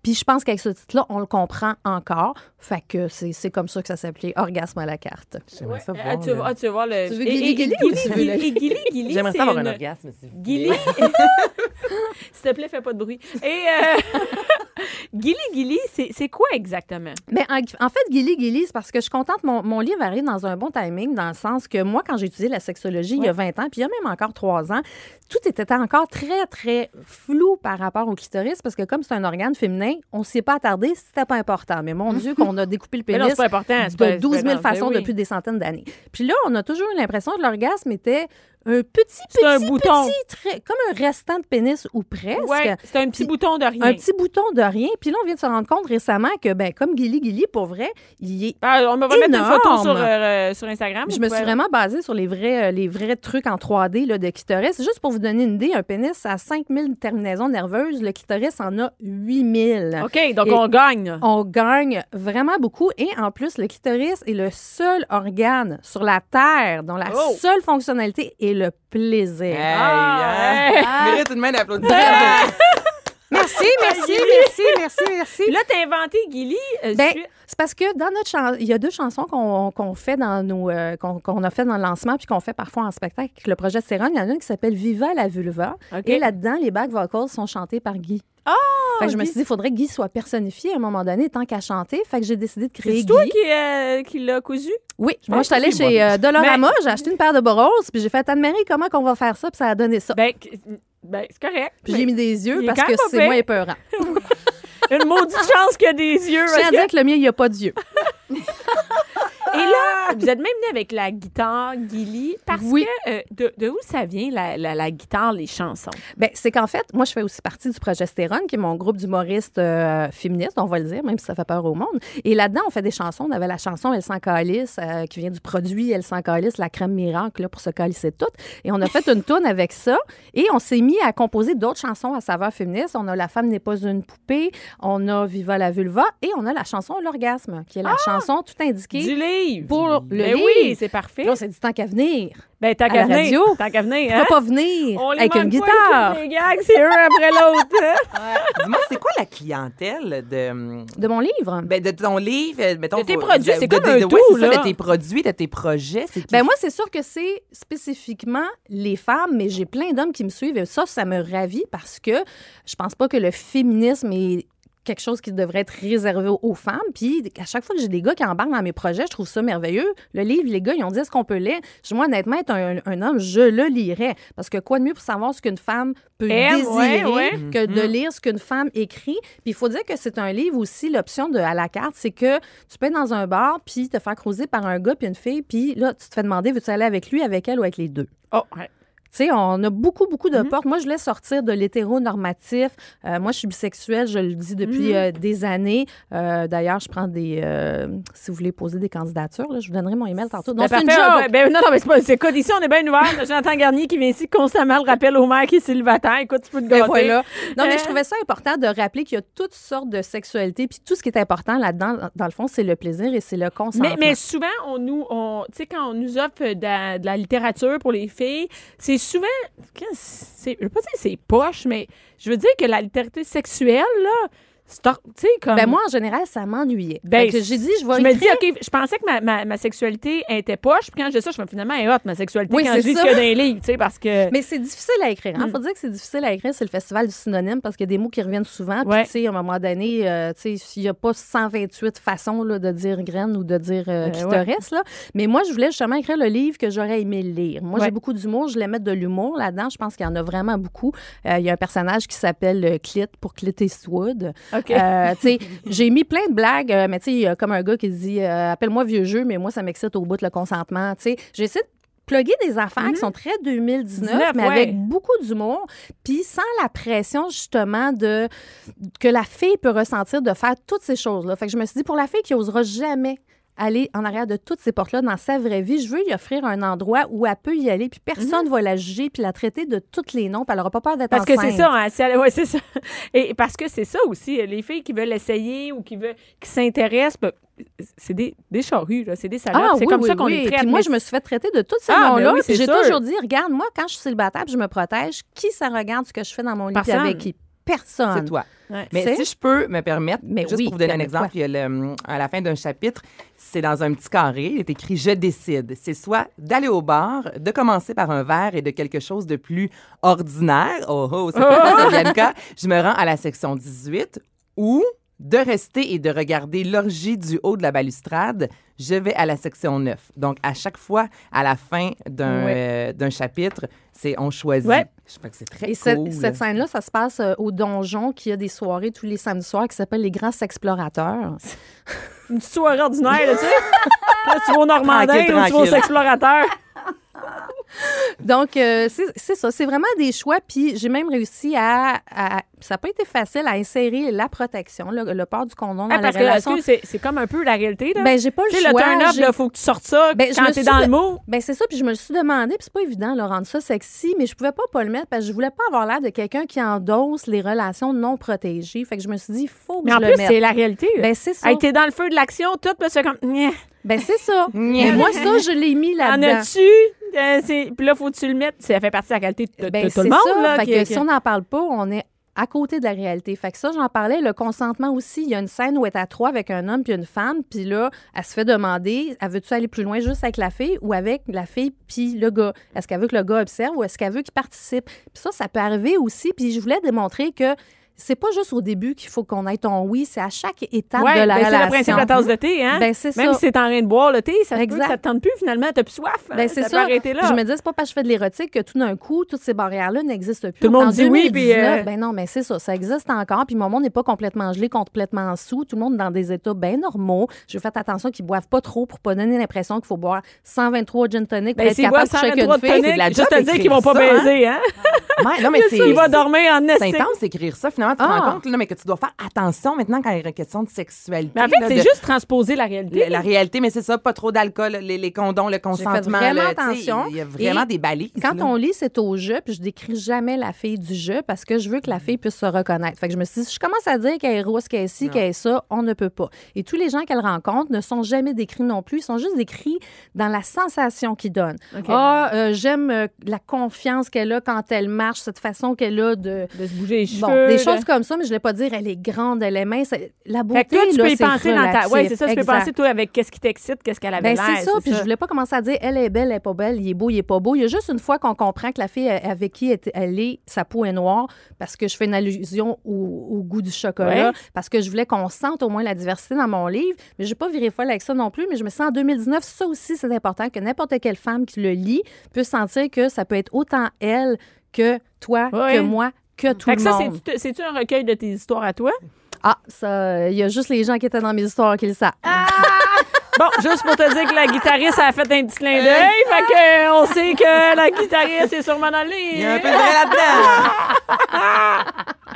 Speaker 5: Puis je pense qu'avec ce titre-là, on le comprend encore. Fait que c'est c'est comme ça que ça s'appelait Orgasme à la carte.
Speaker 6: J'aimerais ça
Speaker 3: Ah,
Speaker 6: voir.
Speaker 3: tu,
Speaker 6: là.
Speaker 3: ah, tu veux voir le.
Speaker 5: Tu veux Guili
Speaker 3: et-
Speaker 5: ou tu veux
Speaker 3: Guili,
Speaker 6: J'aimerais ça avoir un orgasme. s'il vous
Speaker 3: Guili.
Speaker 6: plaît.
Speaker 3: S'il te plaît, fais pas de bruit. Et euh, Guili Guili, c'est c'est quoi exactement?
Speaker 5: Mais en, en fait, Guili Guili, c'est parce que je suis contente. Mon, mon livre arrive dans un bon timing, dans le sens que moi, quand j'ai étudié la sexologie il y a 20 ans, puis il y a même encore 3 ans, tout était encore très, très flou par rapport au clitoris, parce que comme c'est un organe féminin, on ne s'y est pas attardé, c'était pas important. Mais mon Dieu, qu'on a découpé le pénis
Speaker 3: non, pas important. pas-
Speaker 5: de 12
Speaker 3: c'est pas
Speaker 5: 000
Speaker 3: grave.
Speaker 5: façons
Speaker 3: Ben oui.
Speaker 5: depuis des centaines d'années. Puis là, on a toujours eu l'impression que l'orgasme était un petit,
Speaker 3: C'est un
Speaker 5: petit,
Speaker 3: bouton.
Speaker 5: petit, très, comme un restant de pénis ou presque.
Speaker 3: Ouais, c'est un petit
Speaker 5: Puis-
Speaker 3: bouton de rien.
Speaker 5: Un petit bouton de rien. Puis là, on vient de se rendre compte récemment que, ben, comme Guili Guili, pour vrai, il est
Speaker 3: Ah, on va mettre une
Speaker 5: énorme.
Speaker 3: photo sur, euh, sur Instagram.
Speaker 5: je me
Speaker 3: pouvez-
Speaker 5: suis vraiment basée sur les vrais, euh, les vrais trucs en 3D là, de clitoris. Juste pour vous donner une idée, un pénis a 5000 terminaisons nerveuses. Le clitoris en a 8000.
Speaker 3: OK, donc
Speaker 5: Et-
Speaker 3: on gagne.
Speaker 5: On gagne vraiment beaucoup. Et en plus, le clitoris est le seul organe sur la Terre dont la
Speaker 3: Oh!
Speaker 5: seule fonctionnalité est le plaisir.
Speaker 6: Hey,
Speaker 3: Ah,
Speaker 6: hein?
Speaker 5: ouais.
Speaker 6: Mérite une main d'applaudissement.
Speaker 5: Merci, merci, merci, merci, merci.
Speaker 3: Là, t'as inventé Guili. euh,
Speaker 5: Ben, c'est parce que dans notre chanson, il y a deux chansons qu'on qu'on fait dans nos euh, qu'on qu'on a fait dans le lancement puis qu'on fait parfois en spectacle le projet Céron. Il y en a une qui s'appelle Viva la vulva
Speaker 3: OK.
Speaker 5: et là-dedans les back vocals sont chantés par Guy.
Speaker 3: Ah!
Speaker 5: Fait que je me
Speaker 3: Guy.
Speaker 5: suis dit, il faudrait que Guy soit personnifié à un moment donné, tant qu'à chanter. Fait que j'ai décidé de créer
Speaker 3: C'est
Speaker 5: Guy.
Speaker 3: toi qui, euh, qui l'a cousu?
Speaker 5: Oui,
Speaker 6: Je
Speaker 5: moi, je suis allée
Speaker 6: c'est
Speaker 5: chez euh, Dolorama, j'ai acheté une paire de boros, puis j'ai fait Anne-Marie, comment qu'on va faire ça, puis ça a donné ça.
Speaker 3: Ben, ben, c'est correct.
Speaker 5: Puis j'ai mis des yeux parce que c'est moins épeurant.
Speaker 3: Une maudite chance qu'il y a des yeux.
Speaker 5: Je tiens à dire que le mien, il n'y a pas d'yeux.
Speaker 3: Et là, vous êtes même venu avec la guitare Guili parce
Speaker 5: Oui.
Speaker 3: que euh, de, de où ça vient la, la, la guitare, les chansons?
Speaker 5: Ben, c'est qu'en fait, moi, je fais aussi partie du Progestérone, qui est mon groupe d'humoristes euh, féministes, on va le dire, même si ça fait peur au monde. Et là-dedans, on fait des chansons. On avait la chanson Elle s'en calisse, euh, qui vient du produit Elle s'en calisse, la crème miracle, là, pour se calisser toute. Et on a fait une tourne avec ça. Et on s'est mis à composer d'autres chansons à saveur féministe. On a La femme n'est pas une poupée, on a Viva la vulva, et on a la chanson L'orgasme, qui est la chanson tout indiquée
Speaker 3: Du livre.
Speaker 5: pour le
Speaker 3: Ben
Speaker 5: livre.
Speaker 3: oui, c'est parfait.
Speaker 5: Puis là, on s'est dit tant qu'à venir.
Speaker 3: Ben, tant qu'à
Speaker 5: la
Speaker 3: venir.
Speaker 5: radio.
Speaker 3: Tant qu'à venir, hein?
Speaker 5: pas venir
Speaker 3: On
Speaker 5: avec une guitare
Speaker 3: les gags, c'est un après l'autre. hein?
Speaker 6: Dis-moi, c'est quoi la clientèle de,
Speaker 5: de mon livre?
Speaker 6: ben, de ton livre? Mettons,
Speaker 3: De tes produits, c'est
Speaker 6: de-
Speaker 3: comme
Speaker 6: de-
Speaker 3: un
Speaker 6: de-
Speaker 3: tout,
Speaker 6: ouais, c'est ça,
Speaker 3: là.
Speaker 6: de tes produits, de tes projets. C'est
Speaker 5: Ben moi, c'est sûr que c'est spécifiquement les femmes, mais j'ai plein d'hommes qui me suivent et ça, ça me ravit parce que je pense pas que le féminisme est quelque chose qui devrait être réservé aux- femmes. Puis à chaque fois que j'ai des gars qui embarquent dans mes projets, je trouve ça merveilleux. Le livre, les gars, ils ont dit est-ce qu'on peut lire? Moi, honnêtement, être un, un homme, je le lirais. Parce que quoi de mieux pour savoir ce qu'une femme peut
Speaker 3: Aime,
Speaker 5: désirer
Speaker 3: ouais, ouais.
Speaker 5: que de lire ce qu'une femme écrit? Puis il faut dire que c'est un livre aussi, l'option de à la carte, c'est que tu peux être dans un bar puis te faire croiser par un gars puis une fille, puis là, tu te fais demander, veux-tu aller avec lui, avec elle ou avec les deux?
Speaker 3: Oh, ouais.
Speaker 5: Tu sais, on a beaucoup, beaucoup de
Speaker 3: Mm-hmm.
Speaker 5: portes. Moi, je voulais sortir de l'hétéronormatif. Euh, moi, je suis bisexuelle, je le dis depuis
Speaker 3: Mm-hmm.
Speaker 5: euh, des années. Euh, D'ailleurs, je prends des... si vous voulez poser des candidatures, là, je vous donnerai mon email tantôt. Non,
Speaker 3: Ben,
Speaker 5: c'est une joke!
Speaker 3: ben, ben, non, non, mais c'est pas. Ici, on est bien ouvert. Jonathan Garnier qui vient ici constamment le rappel au maire qui est célibataire. Écoute, tu peux te gâter.
Speaker 5: voilà. Non, mais je trouvais ça important de rappeler qu'il y a toutes sortes de sexualité, puis tout ce qui est important là-dedans, dans le fond, c'est le plaisir et c'est le consentement.
Speaker 3: Mais, mais souvent, on nous, on, tu sais, quand on nous offre de la, de la littérature pour les filles, c'est souvent, je veux pas dire c'est poche, mais je veux dire que la littérature sexuelle, là, c'est, tu sais, comme.
Speaker 5: Ben moi, en général, ça m'ennuyait.
Speaker 3: Ben,
Speaker 5: que j'ai dit, je vais
Speaker 3: je me dis, OK, je pensais que ma, ma, ma sexualité était poche, puis quand dis ça, je me dis, finalement, elle est hot, ma sexualité,
Speaker 5: Oui,
Speaker 3: quand je dis
Speaker 5: ça.
Speaker 3: ce qu'il y a dans les livres, tu sais, parce que.
Speaker 5: Mais c'est difficile à écrire. Il
Speaker 3: Mm.
Speaker 5: faut dire que c'est difficile à écrire. C'est le festival du synonyme parce qu'il y a des mots qui reviennent souvent. Puis,
Speaker 3: Ouais.
Speaker 5: tu sais, à un moment donné, euh, tu sais, il n'y a pas 128 façons là, de dire graine ou de dire euh, clitoris. Là. Mais moi, je voulais justement écrire le livre que j'aurais aimé lire. Moi,
Speaker 3: Ouais.
Speaker 5: j'ai beaucoup d'humour. Je voulais mettre de l'humour là-dedans. Je pense qu'il y en a vraiment beaucoup. Euh, Il y a un personnage qui s'appelle euh, Clit pour Clit Eastwood. Euh, j'ai mis plein de blagues, euh, mais tu sais, il y a comme un gars qui dit euh, Appelle-moi vieux jeu, mais moi, ça m'excite au bout de le consentement. Tu sais, j'ai essayé de plugger des affaires qui sont très 2019,
Speaker 3: 19,
Speaker 5: mais
Speaker 3: ouais.
Speaker 5: avec beaucoup d'humour, puis sans la pression justement de que la fille peut ressentir de faire toutes ces choses-là. Fait que je me suis dit, pour la fille qui osera jamais aller en arrière de toutes ces portes-là dans sa vraie vie, je veux lui offrir un endroit où elle peut y aller, puis personne ne va la juger, puis la traiter de tous les noms, puis elle n'aura pas peur d'être
Speaker 3: Parce que c'est ça, hein, si elle- ouais, c'est ça. Et parce que c'est ça aussi, les filles qui veulent essayer ou qui veulent, qui s'intéressent, ben, c'est des, des charrues, là, c'est des salopes.
Speaker 5: Ah,
Speaker 3: c'est
Speaker 5: oui,
Speaker 3: comme
Speaker 5: oui,
Speaker 3: ça qu'on
Speaker 5: oui.
Speaker 3: les traite.
Speaker 5: Puis moi, je me suis fait traiter de tous ces
Speaker 3: Ah,
Speaker 5: noms-là.
Speaker 3: ben c'est
Speaker 5: j'ai toujours dit, regarde, moi, quand je suis célibataire, je me protège, qui ça regarde ce que je fais dans mon lit, avec qui? Personne.
Speaker 6: C'est toi.
Speaker 3: Ouais.
Speaker 6: Mais
Speaker 5: C'est-
Speaker 6: si je peux me permettre,
Speaker 5: Mais
Speaker 6: juste
Speaker 5: oui,
Speaker 6: pour vous donner un exemple, il y a le, à la fin d'un chapitre, c'est dans un petit carré, il est écrit Je décide. C'est soit d'aller au bar, de commencer par un verre et de quelque chose de plus ordinaire. Oh, oh, c'est pas ça, Bianca. Je me rends à la section 18 ou de rester et de regarder l'orgie du haut de la balustrade. Je vais à la section 9. Donc, à chaque fois, à la fin d'un euh, d'un chapitre, c'est on choisit.
Speaker 3: Ouais.
Speaker 6: Je crois que c'est très
Speaker 5: Et cette,
Speaker 6: cool.
Speaker 5: cette scène-là, ça se passe euh, au donjon qui a des soirées tous les samedis soirs qui s'appellent les Grands Explorateurs.
Speaker 3: Une petite soirée ordinaire, là, tu sais. là, tu vas au Normandin ou tu vas aux explorateurs.
Speaker 5: Donc, euh, c'est ça. C'est vraiment des choix. Puis, j'ai même réussi à. à- ça n'a pas été facile à insérer la protection, le, le port du condom dans
Speaker 3: Ah,
Speaker 5: la
Speaker 3: parce que
Speaker 5: relation.
Speaker 3: que c'est comme un peu la réalité, là.
Speaker 5: Ben, j'ai pas le
Speaker 3: sais, le
Speaker 5: choix.
Speaker 3: turn-up,
Speaker 5: j'ai-
Speaker 3: il faut que tu sortes ça
Speaker 5: Ben,
Speaker 3: quand t'es dans
Speaker 5: de-
Speaker 3: le mot.
Speaker 5: Ben c'est ça, puis je me le suis demandé, puis c'est pas évident de rendre ça sexy, mais je pouvais pas pas le mettre parce que je voulais pas avoir l'air de quelqu'un qui endosse les relations non protégées. Fait que je me suis dit, il faut que
Speaker 3: Mais
Speaker 5: je
Speaker 3: en
Speaker 5: le
Speaker 3: plus,
Speaker 5: mette.
Speaker 3: c'est la réalité.
Speaker 5: Ben c'est ça.
Speaker 3: Hey, t'es dans le feu de l'action, tout, puis c'est comme.
Speaker 5: Ben c'est ça. mais moi ça, je l'ai mis
Speaker 3: En
Speaker 5: là-dedans.
Speaker 3: as-tu? Euh, c'est- Puis là, faut que tu le mettes. Ça fait partie de la qualité de, de
Speaker 5: Ben,
Speaker 3: tout le monde.
Speaker 5: ça.
Speaker 3: Là,
Speaker 5: fait que si on n'en parle pas, on est à côté de la réalité. Fait que ça, j'en parlais. Le consentement aussi. Il y a une scène où elle est à trois avec un homme puis une femme. Puis là, elle se fait demander, elle veut-tu aller plus loin juste avec la fille ou avec la fille puis le gars? Est-ce qu'elle veut que le gars observe ou est-ce qu'elle veut qu'il participe? Puis ça, ça peut arriver aussi. Puis je voulais démontrer que c'est pas juste au début qu'il faut qu'on ait ton oui, c'est à chaque étape
Speaker 3: Ouais,
Speaker 5: de la
Speaker 3: ben, c'est
Speaker 5: relation.
Speaker 3: le principe de la tasse de thé, hein?
Speaker 5: Ben, c'est
Speaker 3: Même
Speaker 5: ça.
Speaker 3: si t'es en train de boire le thé, ça peut
Speaker 5: Exact.
Speaker 3: que ça te tente plus finalement, t'as plus soif. hein?
Speaker 5: Ben, c'est
Speaker 3: ça. peut là.
Speaker 5: Je me dis, c'est pas parce que je fais de l'érotique que tout d'un coup, toutes ces barrières-là n'existent plus.
Speaker 3: Tout le monde
Speaker 5: En
Speaker 3: dit oui,
Speaker 5: 2019,
Speaker 3: puis, euh,
Speaker 5: Ben non, mais c'est ça, ça existe encore. Puis mon monde n'est pas complètement gelé, complètement sous. Tout le monde est dans des états bien normaux. Je fais attention qu'ils boivent pas trop pour pas donner l'impression qu'il faut boire 123 gin tonic pour
Speaker 3: Ben,
Speaker 5: être capable de
Speaker 3: 123
Speaker 5: une fille.
Speaker 6: c'est
Speaker 3: juste te dire qu'ils vont pas baiser, hein?
Speaker 6: Ouais, non, mais c'est.
Speaker 3: Il va dormir en
Speaker 6: C'est intense d'écrire ça. Finalement, tu te
Speaker 5: Ah.
Speaker 6: rends compte là, mais que tu dois faire attention maintenant quand il y a une question de sexualité.
Speaker 3: Mais en fait, c'est
Speaker 6: de-
Speaker 3: juste transposer la réalité.
Speaker 6: La, la réalité, mais c'est ça, pas trop d'alcool, les, les condoms, le consentement.
Speaker 5: vraiment
Speaker 6: tu sais,
Speaker 5: attention.
Speaker 6: Il y a vraiment
Speaker 5: Et
Speaker 6: des balises.
Speaker 5: Quand
Speaker 6: là.
Speaker 5: on lit, c'est au jeu, puis je décris jamais la fille du jeu parce que je veux que la fille puisse se reconnaître. Fait que je me suis dit, si je commence à dire qu'elle est rousse, qu'elle est ci, qu'elle est ça, on ne peut pas. Et tous les gens qu'elle rencontre ne sont jamais décrits non plus, ils sont juste décrits dans la sensation qu'ils donnent. Ah, euh, j'aime euh, la confiance qu'elle a quand elle marche, cette façon qu'elle a de...
Speaker 3: De se bouger les cheveux.
Speaker 5: Bon, des
Speaker 3: de-
Speaker 5: comme ça, mais je ne vais pas dire elle est grande, elle est mince. La beauté,
Speaker 3: Fait que toi, tu
Speaker 5: là,
Speaker 3: peux y penser dans ta. Ouais, c'est ça, tu peux penser, toi, avec qu'est-ce qui t'excite, qu'est-ce qu'elle avait
Speaker 5: Ben,
Speaker 3: l'air.
Speaker 5: c'est ça. Puis je voulais pas commencer à dire elle est belle, elle est pas belle, il est beau, il est pas beau. Il y a juste une fois qu'on comprend que la fille avec qui elle- est, sa peau est noire, parce que je fais une allusion au, au goût du chocolat,
Speaker 3: Ouais.
Speaker 5: parce que je voulais qu'on sente au moins la diversité dans mon livre. Mais je vais pas virer folle avec ça non plus. Mais je me sens en 2019, ça aussi, c'est important que n'importe quelle femme qui le lit puisse sentir que ça peut être autant elle que toi, que moi, que tout
Speaker 3: Fait que
Speaker 5: le
Speaker 3: ça,
Speaker 5: monde.
Speaker 3: c'est-tu c'est-tu un recueil de tes histoires à toi?
Speaker 5: Ah, ça, il y a juste les gens qui étaient dans mes histoires qui le savent.
Speaker 3: Bon, juste pour te dire que la guitariste a fait un petit clin d'œil, fait que euh, on sait que la guitariste est sûrement dans le
Speaker 6: Il y a un peu de vrai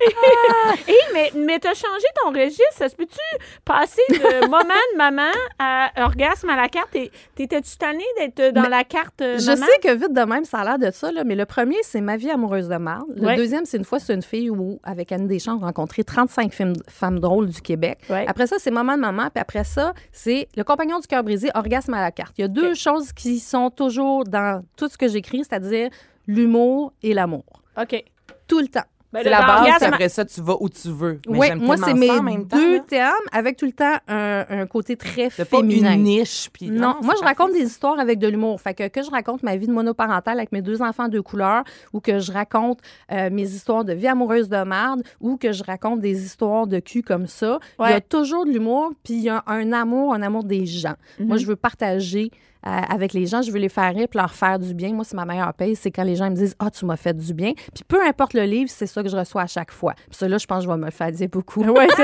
Speaker 6: là-dedans.
Speaker 3: Hé, mais, mais t'as changé ton registre. Ça se peut-tu passer de moment de maman à orgasme à la carte? T'étais-tu tannée d'être dans
Speaker 5: Mais
Speaker 3: la carte euh,
Speaker 5: Je sais que vite de même, ça a l'air de ça, là, mais le premier, c'est Ma vie amoureuse de marde. Le
Speaker 3: Ouais.
Speaker 5: deuxième, c'est une fois, c'est une fille où, avec Anne Deschamps, on a rencontré 35 films- femmes drôles du Québec.
Speaker 3: Ouais.
Speaker 5: Après ça, c'est Maman de maman. Puis après ça, c'est Le compagnon du cœur brisé, Orgasme à la carte. Il y a deux choses qui sont toujours dans tout ce que j'écris, c'est-à-dire l'humour et l'amour.
Speaker 3: OK.
Speaker 5: Tout le temps.
Speaker 3: Ben,
Speaker 6: C'est la base, puis après ça, tu vas où tu veux. Mais
Speaker 5: Oui,
Speaker 6: j'aime
Speaker 5: moi, c'est mes
Speaker 6: en même temps,
Speaker 5: deux termes avec tout le temps un, un côté très
Speaker 6: T'as pas
Speaker 5: féminin.
Speaker 6: une niche. Puis,
Speaker 5: Non, moi, je raconte des histoires avec de l'humour. Fait que, que je raconte ma vie de monoparentale avec mes deux enfants de couleur ou que je raconte euh, mes histoires de vie amoureuse de merde ou que je raconte des histoires de cul comme ça, il y a toujours de l'humour puis il y a un amour, un amour des gens. Moi, je veux partager avec les gens, je veux les faire rire puis leur faire du bien. Moi, c'est ma meilleure paye, c'est quand les gens me disent « Ah, tu m'as fait du bien ». Puis peu importe le livre, c'est ça que je reçois à chaque fois. Puis ça, là, je pense que je vais me le faire dire beaucoup.
Speaker 3: Ouais,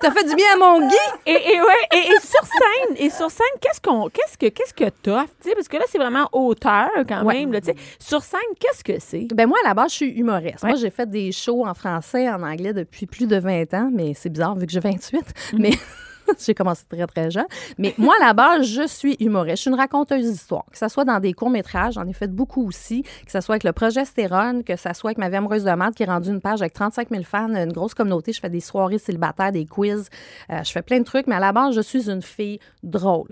Speaker 5: T'as fait du bien à mon Guy?
Speaker 3: Et, et, ouais, et, et sur scène, et sur scène, qu'est-ce qu'on, qu'est-ce que, qu'est-ce que t'offres, parce que là, c'est vraiment auteur quand
Speaker 5: Ouais.
Speaker 3: même, là, tu sais. Sur scène, qu'est-ce que c'est?
Speaker 5: Ben moi, à la base, je suis humoriste.
Speaker 3: Ouais.
Speaker 5: Moi, j'ai fait des shows en français, en anglais depuis plus de 20 ans, mais c'est bizarre vu que j'ai 28.
Speaker 3: Mhm.
Speaker 5: Mais j'ai commencé très, très jeune. Mais moi, à la base, je suis humoriste. Je suis une raconteuse d'histoire. Que ce soit dans des courts-métrages, j'en ai fait beaucoup aussi. Que ce soit avec le projet Stérone, que ce soit avec ma vie amoureuse de maths qui est rendue une page avec 35 000 fans, une grosse communauté. Je fais des soirées célibataires, des quiz. Euh, je fais plein de trucs. Mais à la base, je suis une fille drôle.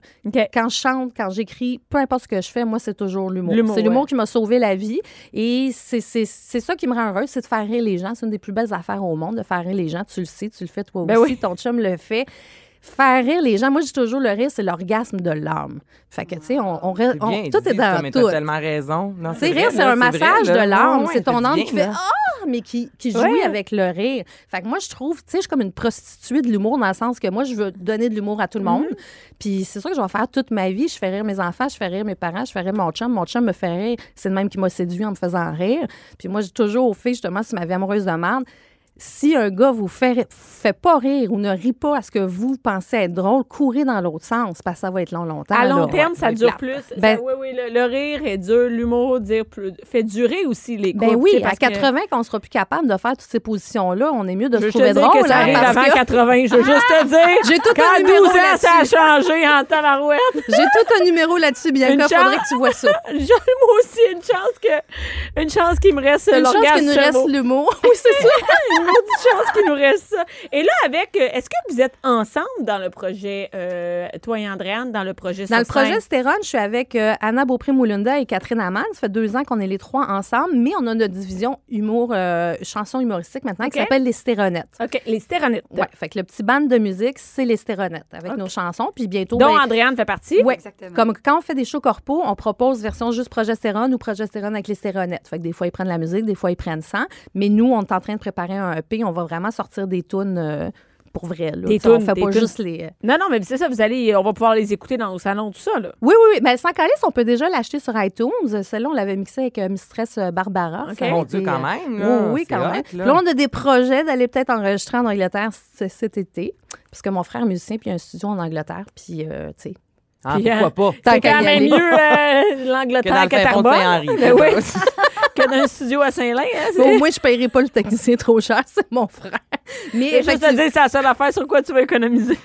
Speaker 5: Quand je chante, quand j'écris, peu importe ce que je fais, moi, c'est toujours l'humour. C'est l'humour
Speaker 3: ouais.
Speaker 5: qui m'a sauvé la vie. Et c'est ça qui me rend heureuse, c'est de faire rire les gens. C'est une des plus belles affaires au monde, de faire rire les gens. Tu le sais, tu le fais toi
Speaker 3: Ben
Speaker 5: aussi,
Speaker 3: oui.
Speaker 5: ton chum le fait. Faire rire les gens, moi, je dis toujours, le rire, c'est l'orgasme de l'âme. Fait que, tu sais, on,
Speaker 6: bien
Speaker 5: tout
Speaker 6: dit,
Speaker 5: est
Speaker 6: ça,
Speaker 5: dans
Speaker 6: mais
Speaker 5: tout.
Speaker 6: t'as tellement raison.
Speaker 5: Tu rire, c'est un massage de l'âme.
Speaker 6: Ouais,
Speaker 5: c'est ton âme qui fait. Ah, mais qui, qui jouit
Speaker 3: Ouais.
Speaker 5: avec le rire. Fait que moi, je trouve, tu sais, je suis comme une prostituée de l'humour dans le sens que moi, je veux donner de l'humour à tout le monde. Puis c'est ça que je vais faire toute ma vie. Je fais rire mes enfants, je fais rire mes parents, je fais rire mon chum. Mon chum me fait rire. C'est le même qui m'a séduit en me faisant rire. Puis moi, j'ai toujours au fait, justement, si ma vie amoureuse de merde, si un gars vous fait, fait pas rire ou ne rit pas à ce que vous pensez être drôle, courez dans l'autre sens parce que ça va être long, longtemps.
Speaker 3: À long
Speaker 5: là.
Speaker 3: terme, ça dure plus.
Speaker 5: Ben-
Speaker 3: Ça- oui, oui, le, le rire est dur, l'humour dire plus, fait durer aussi les couples.
Speaker 5: Ben oui, à
Speaker 3: parce que-
Speaker 5: 80, qu'on sera plus capable de faire toutes ces positions-là, on est mieux de
Speaker 3: Je
Speaker 5: se
Speaker 3: te
Speaker 5: trouver
Speaker 3: dire
Speaker 5: drôle.
Speaker 3: que ça
Speaker 5: hein,
Speaker 3: arrive
Speaker 5: parce
Speaker 3: avant
Speaker 5: que
Speaker 3: 80. Je veux juste te dire.
Speaker 5: J'ai tout
Speaker 3: Quand
Speaker 5: un
Speaker 3: à
Speaker 5: numéro
Speaker 3: 12 ans, ça a changé en tabarouette.
Speaker 5: J'ai tout un numéro là-dessus,
Speaker 3: Une
Speaker 5: Bianca.
Speaker 3: chance.
Speaker 5: Faudrait que tu vois ça.
Speaker 3: J'ai moi aussi une chance que une chance qu'il me reste
Speaker 5: Une chance
Speaker 3: l'orgasme
Speaker 5: qu'il nous reste l'humour. Oui, c'est ça.
Speaker 3: Maudite chance qu'il nous reste ça. Et là, avec, euh, est-ce que vous êtes ensemble dans le projet, euh, toi et Andréane, dans le projet
Speaker 5: Dans le projet Stérone, je suis avec euh, Anna Beaupré-Moulunda et Catherine Amman. Ça fait deux ans qu'on est les trois ensemble, mais on a notre division humour, euh, chanson humoristique maintenant qui s'appelle Les Stéronettes.
Speaker 3: OK, les stéronites.
Speaker 5: Ouais, fait que le petit band de musique, c'est Les Stéronettes avec nos chansons. Puis bientôt,
Speaker 3: Dont
Speaker 5: ben,
Speaker 3: Andréane fait partie.
Speaker 5: Ouais.
Speaker 7: Exactement.
Speaker 5: Comme quand on fait des shows corpo, on propose version juste progestérone ou progestérone avec les stéronettes. Fait que des fois, ils prennent la musique, des fois, ils prennent sans. Mais nous, on est en train de préparer un EP. On va vraiment sortir des tunes euh, pour vrai. Là.
Speaker 3: Des
Speaker 5: on
Speaker 3: tunes,
Speaker 5: fait
Speaker 3: des
Speaker 5: pas
Speaker 3: tunes.
Speaker 5: juste les... euh,
Speaker 3: Non, non, mais c'est ça, vous allez, on va pouvoir les écouter dans nos salons, tout ça, là.
Speaker 5: Oui, oui, oui. Mais sans calice, on peut déjà l'acheter sur iTunes. Celle-là, on l'avait mixée avec euh, Mistress Barbara.
Speaker 3: OK.
Speaker 5: Ça a
Speaker 6: Mon Dieu, quand même. Là,
Speaker 5: oui, oui, quand même.
Speaker 6: là.
Speaker 5: Puis là, on a des projets d'aller peut-être enregistrer en Angleterre cet été. Parce que mon frère est musicien, puis il a un studio en Angleterre. Puis, euh, tu sais,
Speaker 6: Ah, pourquoi pas?
Speaker 5: Tant
Speaker 3: C'est quand
Speaker 5: y
Speaker 3: même mieux euh,
Speaker 6: Que
Speaker 3: l'Angleterre Terrebonne.
Speaker 6: Saint-Henri.
Speaker 3: Ben oui, que d'un studio à Saint-Lin. Hein, c'est-
Speaker 5: au moins, je ne paierai pas le technicien trop cher. C'est mon frère. Mais
Speaker 3: Et juste te
Speaker 5: effectivement-
Speaker 3: dire, c'est la seule affaire sur quoi tu vas économiser.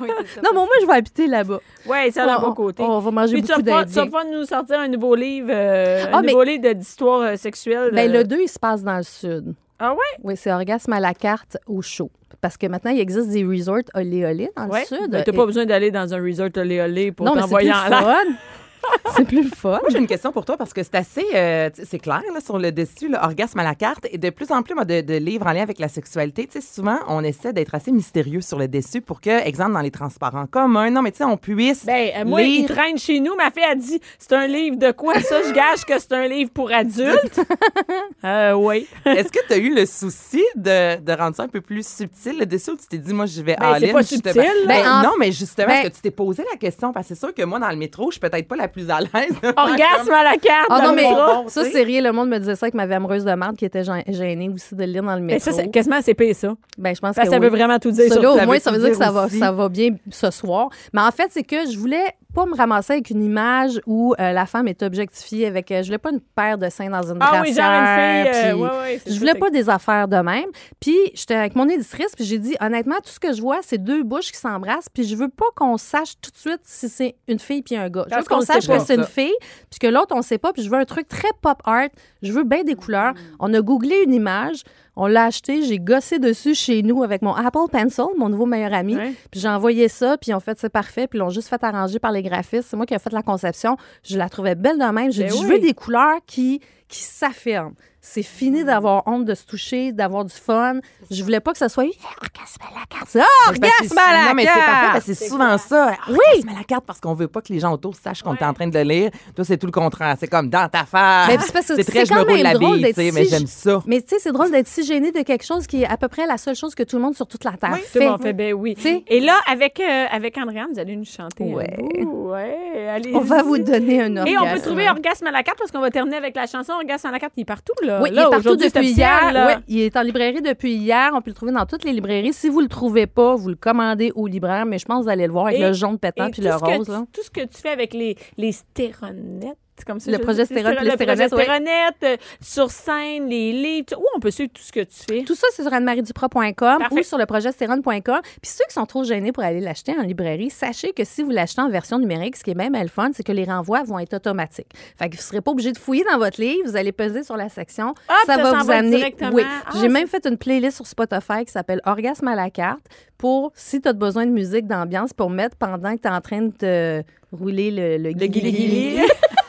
Speaker 7: Oui, c'est ça.
Speaker 5: Non, mais au moins, je vais habiter là-bas.
Speaker 3: Oui, un
Speaker 5: On-
Speaker 3: bon côté.
Speaker 5: On va manger
Speaker 3: Puis tu
Speaker 5: beaucoup
Speaker 3: pas, tu vas
Speaker 5: d'Indiens.
Speaker 3: pas nous sortir un nouveau livre, euh,
Speaker 5: Ah,
Speaker 3: un
Speaker 5: mais-
Speaker 3: nouveau livre d'histoire euh, sexuelle.
Speaker 5: Ben,
Speaker 3: euh.
Speaker 5: le 2, il se passe dans le sud.
Speaker 3: Ah ouais?
Speaker 5: Oui, c'est orgasme à la carte au chaud. Parce que maintenant, il existe des resorts olé olé dans
Speaker 3: Ouais.
Speaker 5: le sud.
Speaker 3: Ben, t'as
Speaker 5: Et-
Speaker 3: pas besoin d'aller dans un resort olé olé pour
Speaker 5: non, mais c'est plus
Speaker 3: t'envoyer en l'air.
Speaker 5: c'est plus fun.
Speaker 6: Moi, j'ai une question pour toi parce que c'est assez, euh, c'est clair là, sur le dessus, là, orgasme à la carte. Et de plus en plus, moi, de, de livres en lien avec la sexualité, tu sais, souvent, on essaie d'être assez mystérieux sur le dessus pour que, exemple, dans les transports en commun, non, mais tu sais, on puisse.
Speaker 3: Ben, euh, moi, il traîne chez nous. Ma fille a dit c'est un livre de quoi ça Je gage que c'est un livre pour adultes. euh, oui.
Speaker 6: Est-ce que tu as eu le souci de, de rendre ça un peu plus subtil le dessus ou tu t'es dit, moi, je vais
Speaker 3: Ben, c'est
Speaker 6: all-in,
Speaker 3: pas
Speaker 6: justement?
Speaker 3: subtil, là.
Speaker 6: Ben,
Speaker 5: Ben, en-
Speaker 6: non, mais justement,
Speaker 5: Ben-
Speaker 6: est-ce que tu t'es posé la question? Parce que c'est sûr que moi, dans le métro, je suis peut-être pas la plus à l'aise.
Speaker 3: Orgasme
Speaker 6: comme-
Speaker 3: à la carte.
Speaker 5: Ah non, mais ça, c'est rien. Le monde me disait ça avec ma vie amoureuse de merde qui était gê- gênée aussi de lire dans le
Speaker 3: Mais
Speaker 5: métro.
Speaker 3: ça, c'est quasiment c'est pire, ça.
Speaker 5: ben, je pense que
Speaker 3: que ça
Speaker 5: oui.
Speaker 3: veut vraiment tout dire
Speaker 5: Ça, là, au moins,
Speaker 6: veut
Speaker 5: ça veut
Speaker 6: tout
Speaker 5: dire que
Speaker 6: dire
Speaker 5: ça va, ça va bien ce soir. Mais en fait, c'est que je voulais pas me ramasser avec une image où euh, la femme est objectifiée avec. euh, je voulais pas une paire de seins dans une
Speaker 3: Ah oui, genre une fille. euh,
Speaker 5: puis-
Speaker 3: ouais, ouais, c'est
Speaker 5: Je voulais pas des affaires de même. Puis j'étais avec mon éditrice, puis j'ai dit honnêtement, tout ce que je vois, c'est deux bouches qui s'embrassent, puis je veux pas qu'on sache tout de suite si c'est une fille puis un gars. Je veux qu'on sache que c'est une fille, puis que l'autre on sait pas, puis je veux un truc très pop art. Je veux bien des couleurs. On a googlé une image, on l'a acheté, j'ai gossé dessus chez nous avec mon Apple Pencil, mon nouveau meilleur ami.
Speaker 3: Ouais.
Speaker 5: Puis j'ai envoyé ça, puis ont fait c'est parfait, puis ils l'ont juste fait arranger par les graphistes. C'est moi qui ai fait la conception. Je la trouvais belle de même. J'ai
Speaker 3: Ben
Speaker 5: dit, je veux des couleurs qui, qui s'affirment. C'est fini d'avoir honte de se toucher, d'avoir du fun. Je voulais pas que ça soit orgasme à la carte. Orgasme à la
Speaker 6: Non, mais c'est parfait
Speaker 5: carte!
Speaker 6: parce que c'est souvent ça.
Speaker 5: Oui.
Speaker 6: Orgasme à la carte parce qu'on veut pas que les gens autour sachent qu'on est en train de le lire. Toi, c'est tout le contraire. C'est comme dans ta face.
Speaker 5: Mais c'est parce que
Speaker 6: c'est très,
Speaker 5: c'est
Speaker 6: je me roule la
Speaker 5: drôle
Speaker 6: bille,
Speaker 5: d'être
Speaker 6: tu sais, mais j'aime ça.
Speaker 5: Mais tu sais, c'est drôle d'être si gêné de quelque chose qui est à peu près la seule chose que tout le monde sur toute la Terre
Speaker 3: Tout
Speaker 5: fait.
Speaker 3: le monde fait, ben oui.
Speaker 5: Tu sais?
Speaker 3: Et là, avec, euh, avec Andréane, vous allez nous chanter
Speaker 5: Ouais.
Speaker 3: un bout. Ouais, allez
Speaker 5: On va vous donner un orgasme.
Speaker 3: Et on peut trouver orgasme à la carte parce qu'on va terminer avec la chanson La carte, il est partout, là.
Speaker 5: Oui, il est partout depuis hier.
Speaker 3: là.
Speaker 5: Oui, il est en librairie depuis hier. On peut le trouver dans toutes les librairies. Si vous le trouvez pas, vous le commandez au libraire, mais je pense que vous allez le voir avec
Speaker 3: Et-
Speaker 5: le jaune pétant
Speaker 3: Et
Speaker 5: puis le
Speaker 3: que
Speaker 5: rose.
Speaker 3: tu-
Speaker 5: là.
Speaker 3: tout ce que tu fais avec les, les stéronettes, c'est comme ça.
Speaker 5: Le puis les
Speaker 3: le progestérone, euh, sur scène, les livres, où on peut suivre tout ce que tu fais?
Speaker 5: Tout ça, c'est sur annemarieduprat.com
Speaker 3: Parfait.
Speaker 5: ou sur le progestérone.com. Puis ceux qui sont trop gênés pour aller l'acheter en librairie, sachez que si vous l'achetez en version numérique, ce qui est même le fun, c'est que les renvois vont être automatiques. Fait que vous ne serez pas obligé de fouiller dans votre livre, vous allez peser sur la section. Ça va vous
Speaker 3: va
Speaker 5: amener.
Speaker 3: directement.
Speaker 5: Oui.
Speaker 3: Ah,
Speaker 5: J'ai même fait une playlist sur Spotify qui s'appelle Orgasme à la carte pour si tu as besoin de musique d'ambiance pour mettre pendant que tu es en train de te rouler le, le,
Speaker 3: Le.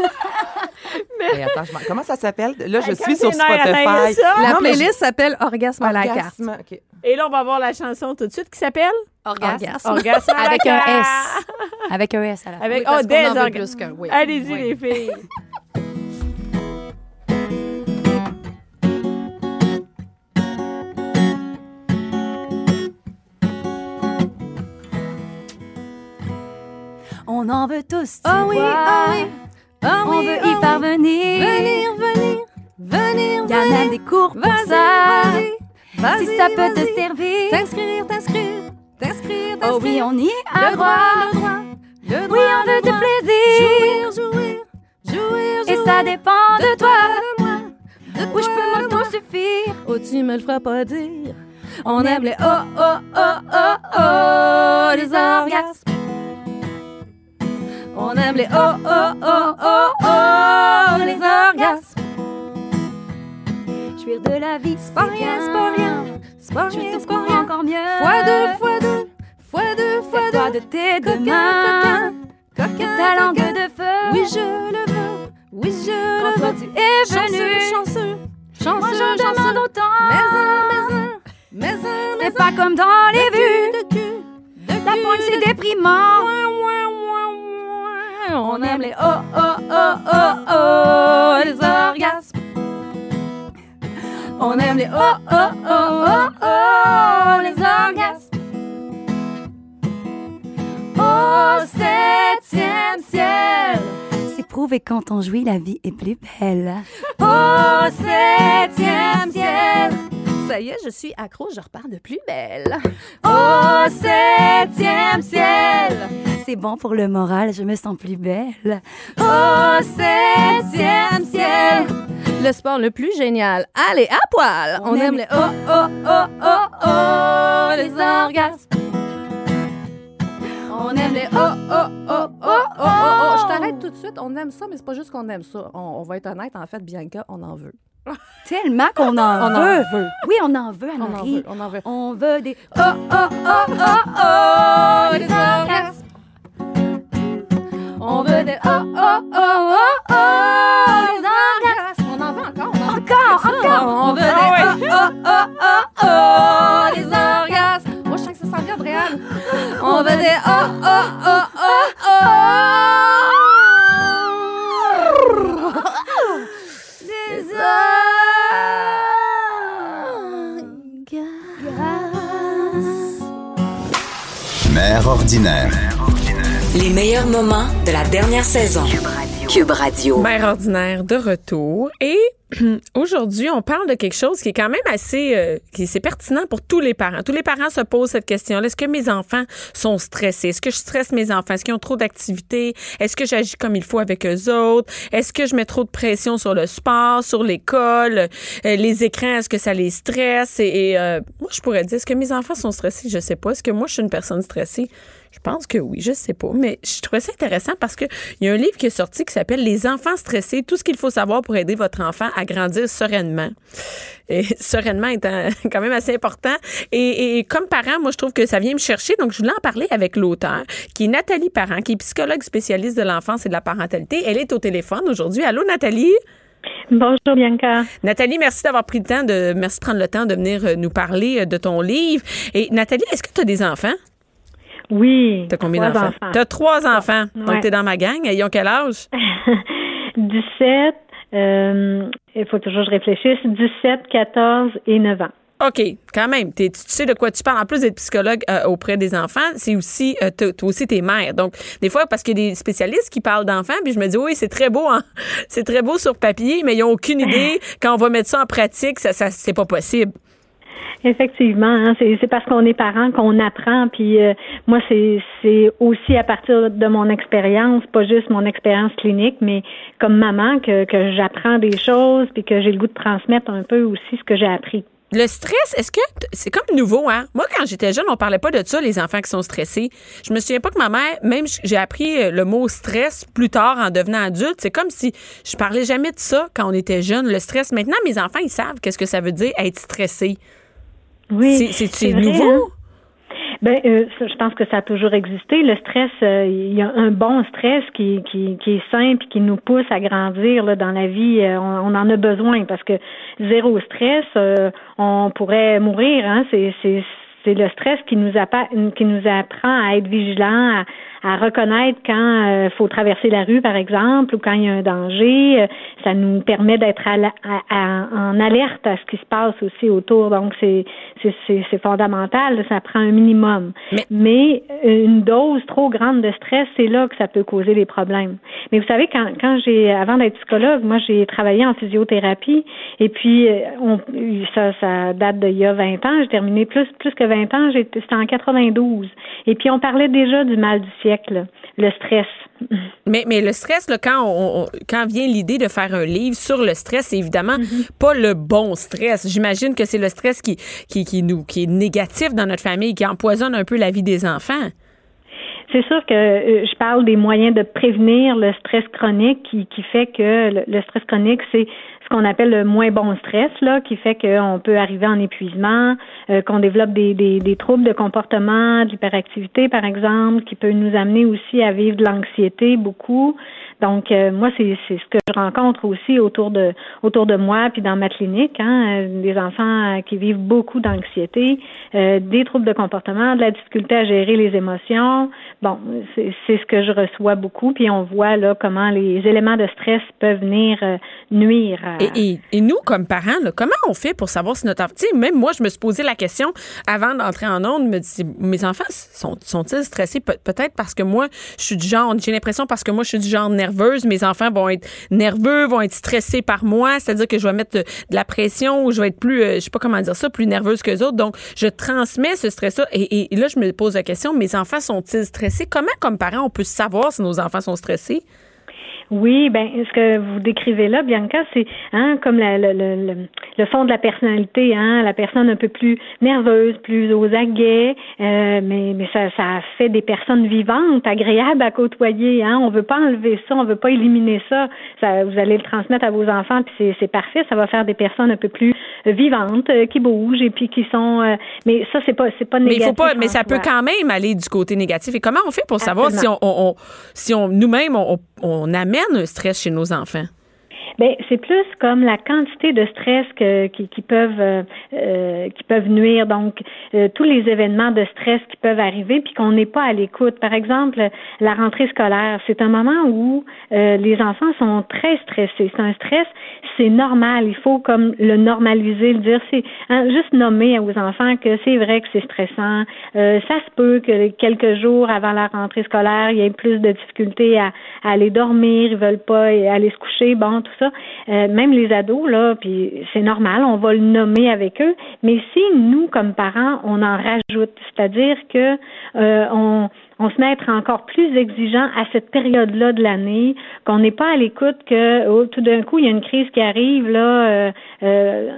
Speaker 6: Hey, attends, je m'en- comment ça s'appelle? Là, je suis sur Spotify.
Speaker 5: La playlist s'appelle Orgasme à la carte.
Speaker 6: OK.
Speaker 3: Et là, on va voir la chanson tout de suite qui s'appelle?
Speaker 5: Orgasme.
Speaker 3: Orgasme à la
Speaker 4: Avec un. S. Avec un S à la fin.
Speaker 3: Avec
Speaker 5: Oui, parce
Speaker 3: oh, des
Speaker 5: en
Speaker 3: orga-
Speaker 5: plus oui.
Speaker 3: Allez-y,
Speaker 5: Oui.
Speaker 3: les filles.
Speaker 4: On en veut tous, tu
Speaker 5: Ah oui, ah oui. Ah
Speaker 4: On
Speaker 5: oui,
Speaker 4: veut
Speaker 5: ah
Speaker 4: y parvenir.
Speaker 5: Venir, venir, venir,
Speaker 4: y a même des cours pour ça. Si ça peut te servir.
Speaker 5: T'inscrire, t'inscrire, t'inscrire,
Speaker 4: Oh oui, on y a
Speaker 5: Le
Speaker 4: droit.
Speaker 5: droit, le droit, le droit.
Speaker 4: Oui, on veut
Speaker 5: droit.
Speaker 4: plaisir.
Speaker 5: Jouir, jouir, jouir,
Speaker 4: Et
Speaker 5: jouir.
Speaker 4: ça dépend de toi.
Speaker 5: de moi, de
Speaker 4: je peux m'auto-suffire.
Speaker 5: Oh, tu me le feras pas dire. On aime les oh, oh, oh, oh, oh, les orgasmes. On aime les oh, oh, oh, oh, oh, les orgasmes.
Speaker 4: Jouir de la vie, c'est
Speaker 5: Pas rien, c'est pas rien. C'est pas
Speaker 4: Je
Speaker 5: rien, c'est pas rien.
Speaker 4: encore mieux.
Speaker 5: Fois deux, fois deux, fois deux, fois
Speaker 4: Toi
Speaker 5: deux.
Speaker 4: de tes deux mains.
Speaker 5: coquin, coquin,
Speaker 4: Ta langue de feu.
Speaker 5: Oui, je le veux. Oui, je le
Speaker 4: toi
Speaker 5: veux.
Speaker 4: tu es
Speaker 5: Chanceux,
Speaker 4: venu.
Speaker 5: chanceux, chanceux,
Speaker 4: Moi
Speaker 5: chanceux.
Speaker 4: demande autant.
Speaker 5: Mais un, mais un, mais un,
Speaker 4: C'est pas comme dans les vues.
Speaker 5: de cul, de
Speaker 4: La pointe c'est déprimant.
Speaker 5: On aime les oh, oh, oh, oh, oh, les orgasmes. On aime les oh, oh, oh, oh, oh, les orgasmes. Au septième ciel,
Speaker 4: C'est prouvé quand on jouit, la vie est plus belle.
Speaker 5: au septième ciel. Ça y est, je suis accro, je repars de plus belle. Au septième ciel.
Speaker 4: C'est bon pour le moral, je me sens plus belle.
Speaker 5: Au septième ciel. Le sport le plus génial. Allez, à poil. On,
Speaker 4: On
Speaker 5: aime
Speaker 4: aime
Speaker 5: les oh, oh, oh, oh, oh, les orgasmes. On aime les oh, oh, oh, oh, oh, oh, oh. Je t'arrête tout de suite. On aime ça, mais c'est pas juste qu'on aime ça. On, on va être honnête, en fait, Bianca, on en veut.
Speaker 4: Tellement qu'on en
Speaker 5: On en
Speaker 4: veut.
Speaker 5: veut.
Speaker 4: Oui, on en veut,
Speaker 5: On en
Speaker 4: Anne-Marie.
Speaker 5: veut, on en veut.
Speaker 4: On veut des...
Speaker 5: Oh, oh, oh, oh, oh, les
Speaker 2: ordinaire.
Speaker 1: Les meilleurs moments de la dernière saison. Cube Radio.
Speaker 3: Mère ordinaire de retour. Et aujourd'hui, on parle de quelque chose qui est quand même assez, euh, qui c'est pertinent pour tous les parents. Tous les parents se posent cette question-là. Est-ce que mes enfants sont stressés? Est-ce que je stresse mes enfants? Est-ce qu'ils ont trop d'activités? Est-ce que j'agis comme il faut avec eux autres? Est-ce que je mets trop de pression sur le sport, sur l'école? Euh, les écrans, est-ce que ça les stresse? Et, et, euh, moi, je pourrais dire, est-ce que mes enfants sont stressés? Je sais pas. Est-ce que moi, je suis une personne stressée? Je pense que oui, je sais pas. Mais je trouvais ça intéressant parce qu'il y a un livre qui est sorti qui s'appelle Les enfants stressés, tout ce qu'il faut savoir pour aider votre enfant à grandir sereinement. Et sereinement étant quand même assez important. Et, et comme parent, moi, je trouve que ça vient me chercher. Donc, je voulais en parler avec l'auteur, qui est Nathalie Parent, qui est psychologue spécialiste de l'enfance et de la parentalité. Elle est au téléphone aujourd'hui. Allô, Nathalie?
Speaker 7: Bonjour Bianca.
Speaker 3: Nathalie, merci d'avoir pris le temps de, merci de prendre le temps de venir euh, nous parler euh, de ton livre. Et Nathalie, est-ce que tu as des enfants?
Speaker 7: Oui.
Speaker 3: T'as combien
Speaker 7: trois
Speaker 3: d'enfants? T'as trois enfants. Donc,
Speaker 7: Ouais.
Speaker 3: t'es dans ma gang. Ils ont quel âge?
Speaker 7: 17, euh, il faut toujours que je réfléchisse, 17, 14 et 9 ans.
Speaker 3: OK, quand même, t'es- tu sais de quoi tu parles. En plus d'être psychologue euh, auprès des enfants, c'est aussi, euh, toi aussi, t'es mère. Donc, des fois, parce qu'il y a des spécialistes qui parlent d'enfants, puis je me dis, oui, c'est très beau, hein? c'est très beau sur papier, mais ils n'ont aucune idée. Quand on va mettre ça en pratique, ça, ça c'est pas possible.
Speaker 7: Effectivement, hein, c'est parce qu'on est parent qu'on apprend. Puis euh, moi, c'est aussi à partir de mon expérience, pas juste mon expérience clinique, mais comme maman que, j'apprends des choses puis que j'ai le goût de transmettre un peu aussi ce que j'ai appris.
Speaker 3: Le stress, est-ce que c'est comme nouveau, hein? Moi, quand j'étais jeune, on parlait pas de ça, les enfants qui sont stressés. Je me souviens pas que ma mère, même j'ai appris euh, le mot stress plus tard en devenant adulte. C'est comme si je parlais jamais de ça quand on était jeune, le stress. Maintenant, mes enfants, ils savent qu'est-ce que ça veut dire être stressé.
Speaker 7: Oui,
Speaker 3: C'est- nouveau?
Speaker 7: hein? Ben, euh, je pense que ça a toujours existé. Le stress, euh, il y a un bon stress qui, qui, qui est simple, qui nous pousse à grandir là, dans la vie. Euh, on, on en a besoin parce que zéro stress, euh, on pourrait mourir. Hein? C'est, c'est, c'est le stress qui nous, appa- qui nous apprend à être vigilant, à, à reconnaître quand il faut traverser la rue, par exemple, ou quand il y a un danger. Euh, Ça nous permet d'être à à- à- en alerte à ce qui se passe aussi autour. Donc, c'est, c'est, fondamental. Ça prend un minimum.
Speaker 3: Mais-
Speaker 7: Mais une dose trop grande de stress, c'est là que ça peut causer des problèmes. Mais vous savez, quand, quand j'ai, avant d'être psychologue, moi, j'ai travaillé en physiothérapie. Et puis, euh, on, ça, ça date d'il y a 20 ans. J'ai terminé plus, plus que 20 ans. C'était en 92. Et puis, on parlait déjà du mal du siècle, le stress.
Speaker 3: Mais, mais le stress, là, quand, on, on- quand vient l'idée de faire un livre sur le stress, c'est évidemment pas le bon stress. J'imagine que c'est le stress qui, qui, qui, nous, qui est négatif dans notre famille, qui empoisonne un peu la vie des enfants.
Speaker 7: C'est sûr que euh, je parle des moyens de prévenir le stress chronique qui, qui fait que le, le stress chronique, c'est ce qu'on appelle le moins bon stress, là, qui fait qu'on peut arriver en épuisement, euh, qu'on développe des, des, des troubles de comportement, de l'hyperactivité, par exemple, qui peut nous amener aussi à vivre de l'anxiété beaucoup. Donc, euh, moi, c'est ce que je rencontre aussi autour de autour de moi, puis dans ma clinique, hein, euh, des enfants euh, qui vivent beaucoup d'anxiété, des troubles de comportement, de la difficulté à gérer les émotions. Bon, c'est ce que je reçois beaucoup, puis on voit là comment les éléments de stress peuvent venir nuire.
Speaker 3: Et, et, nous, comme parents, comment on fait pour savoir si notre enfant. Même moi, je me suis posé la question avant d'entrer en onde, me dis, mes enfants sont, sont-ils stressés? Pe- peut-être parce que moi, je suis du genre, j'ai l'impression parce que moi, je suis du genre mes enfants vont être nerveux, vont être stressés par moi, c'est-à-dire que je vais mettre de, la pression ou je vais être plus, euh, je sais pas comment dire ça, plus nerveuse que les autres. Donc, je transmets ce stress-là. Et- et là, je me pose la question, mes enfants sont-ils stressés? Comment, comme parents, on peut savoir si nos enfants sont stressés?
Speaker 7: Oui, ben ce que vous décrivez là, Bianca, c'est hein, comme la- le, le, le, le fond de la personnalité, hein, la personne un peu plus nerveuse, plus aux aguets, euh, mais mais ça, ça fait des personnes vivantes, agréables à côtoyer. Hein, on veut pas enlever ça, on veut pas éliminer ça. ça vous allez le transmettre à vos enfants, puis c'est parfait. Ça va faire des personnes un peu plus vivantes, euh, qui bougent et puis qui sont. euh, mais ça c'est pas c'est pas
Speaker 3: Mais
Speaker 7: négatif.
Speaker 3: il faut pas, mais ça peut quand même aller du côté négatif. Et comment on fait pour savoir si on,
Speaker 7: Absolument.
Speaker 3: on- on- si on nous-mêmes on, on amène un stress chez nos enfants?
Speaker 7: Ben, c'est plus comme la quantité de stress que, qui, qui peuvent euh, euh, qui peuvent nuire. Donc, euh, tous les événements de stress qui peuvent arriver, puis qu'on n'est pas à l'écoute. Par exemple, la rentrée scolaire, c'est un moment où euh, les enfants sont très stressés. C'est un stress, c'est normal. Il faut comme le normaliser, le dire. C'est hein, juste nommer aux enfants que c'est vrai que c'est stressant. Euh, ça se peut que quelques jours avant la rentrée scolaire, il y ait plus de difficultés à, à aller dormir, ils veulent pas aller se coucher, bon, tout ça. Euh, même les ados, là, puis c'est normal, on va le nommer avec eux. Mais si nous, comme parents, on en rajoute, c'est-à-dire que euh, on on se met à être encore plus exigeant à cette période-là de l'année, qu'on n'est pas à l'écoute que oh, tout d'un coup il y a une crise qui arrive là. euh, euh,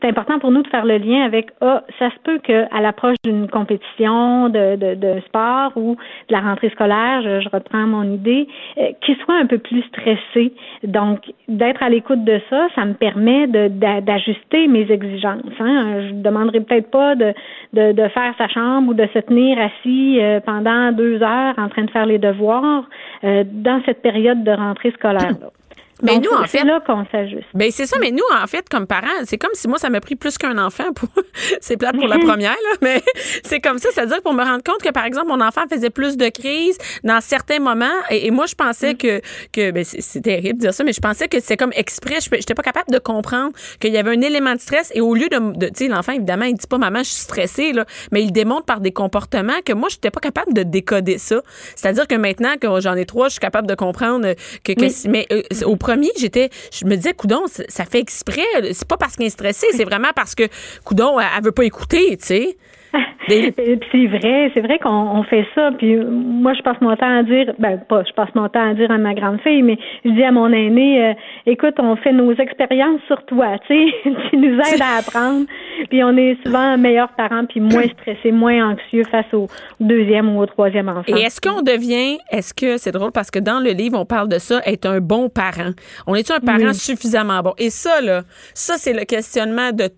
Speaker 7: c'est important pour nous de faire le lien avec ah ça se peut que à l'approche d'une compétition de, de, sport ou de la rentrée scolaire, je, je reprends mon idée, euh, qu'il soit un peu plus stressé. Donc d'être à l'écoute de ça, ça me permet d'ajuster mes exigences. Hein. Je ne demanderai peut-être pas de, de, de faire sa chambre ou de se tenir assis euh, deux heures en train de faire les devoirs euh, dans cette période de rentrée scolaire.
Speaker 3: Mais
Speaker 7: Donc,
Speaker 3: nous, en
Speaker 7: c'est
Speaker 3: fait-
Speaker 7: là qu'on s'ajuste.
Speaker 3: Ben c'est ça, mais nous, en fait, comme parents, c'est comme si moi, ça m'a pris plus qu'un enfant pour. c'est plate pour la première, là, mais c'est comme ça. C'est-à-dire pour me rendre compte que, par exemple, mon enfant faisait plus de crises dans certains moments. Et, et moi, je pensais que. que ben, c'est c'est terrible de dire ça, mais je pensais que c'était comme exprès. Je n'étais pas capable de comprendre qu'il y avait un élément de stress. Et au lieu de. de tu sais, l'enfant, évidemment, il dit pas, maman, je suis stressée, là, mais il démontre par des comportements que moi, je n'étais pas capable de décoder ça. C'est-à-dire que maintenant que j'en ai trois, je suis capable de comprendre que. que
Speaker 7: Oui.
Speaker 3: mais euh, au premier, j'étais, je me disais, coudon, ça fait exprès. C'est pas parce qu'il est stressé, c'est vraiment parce que coudon, elle, elle veut pas écouter, tu sais. Des-
Speaker 7: C'est vrai, c'est vrai qu'on on fait ça. Puis moi, je passe mon temps à dire, ben pas, je passe mon temps à dire à ma grande fille, mais je dis à mon aîné, euh, écoute, on fait nos expériences sur toi, tu sais, tu nous aides à apprendre. Puis on est souvent meilleurs parents, puis moins stressés, moins anxieux face au deuxième ou au troisième enfant.
Speaker 3: Et est-ce qu'on devient, est-ce que c'est drôle parce que dans le livre on parle de ça, être un bon parent. On est un parent suffisamment bon? Et ça là, ça c'est le questionnement de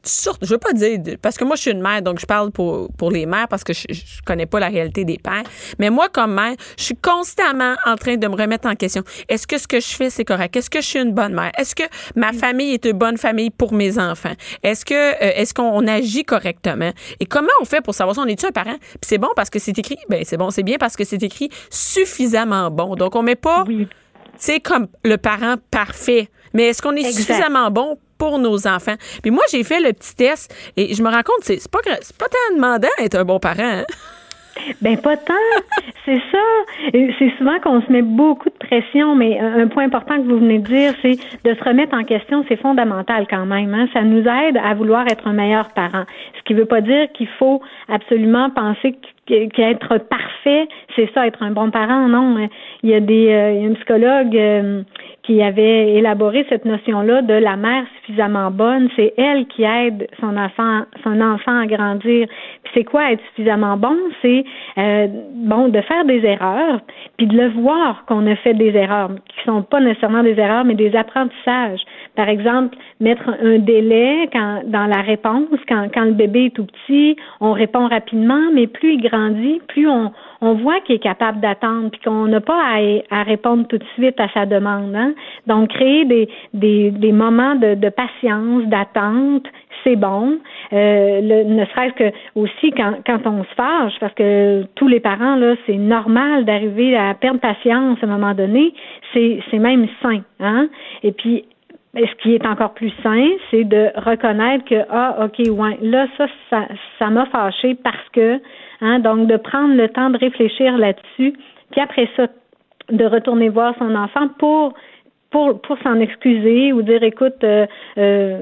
Speaker 3: je veux pas dire parce que moi je suis une mère donc je parle pour pour les mères parce que je, je connais pas la réalité des pères. Mais moi comme mère, je suis constamment en train de me remettre en question. Est-ce que ce que je fais c'est correct? Est-ce que je suis une bonne mère? Est-ce que ma famille est une bonne famille pour mes enfants? Est-ce que euh, est-ce qu'on on agit correctement? Et comment on fait pour savoir si on est un parent? Puis c'est bon parce que c'est écrit, ben c'est bon, c'est bien parce que c'est écrit suffisamment bon. Donc on met pas
Speaker 7: Oui.
Speaker 3: tu sais, comme le parent parfait. Mais est-ce qu'on est
Speaker 7: Exact.
Speaker 3: suffisamment bon pour nos enfants? Puis moi, j'ai fait le petit test et je me rends compte, c'est pas, pas tant demandant d'être un bon parent. hein.
Speaker 7: Ben pas tant, c'est ça. C'est souvent qu'on se met beaucoup de pression, mais un point important que vous venez de dire, c'est de se remettre en question, c'est fondamental quand même. Hein? Ça nous aide à vouloir être un meilleur parent. Ce qui veut pas dire qu'il faut absolument penser qu'- qu'être parfait, c'est ça, être un bon parent. Non, il y a des, euh, il y a une psychologue euh, qui avait élaboré cette notion-là de la mère suffisamment bonne. C'est elle qui aide son enfant, son enfant à grandir. Puis c'est quoi être suffisamment bon? C'est euh, bon de faire des erreurs, puis de le voir qu'on a fait des erreurs, qui sont pas nécessairement des erreurs, mais des apprentissages. Par exemple, mettre un délai quand dans la réponse, quand, quand le bébé est tout petit, on répond rapidement, mais plus il grandit, plus on, on voit qu'il est capable d'attendre, puis qu'on n'a pas à, à répondre tout de suite à sa demande. Hein? Donc, créer des, des, des moments de, de patience, d'attente, c'est bon. Euh, le- ne serait-ce que aussi quand, quand on se fâche, parce que tous les parents, là, c'est normal d'arriver à perdre patience à un moment donné. C'est, c'est même sain. Hein? Et puis, ce qui est encore plus sain, c'est de reconnaître que ah ok ouais là ça ça ça m'a fâché parce que hein donc de prendre le temps de réfléchir là-dessus puis après ça de retourner voir son enfant pour pour pour s'en excuser ou dire écoute euh, euh,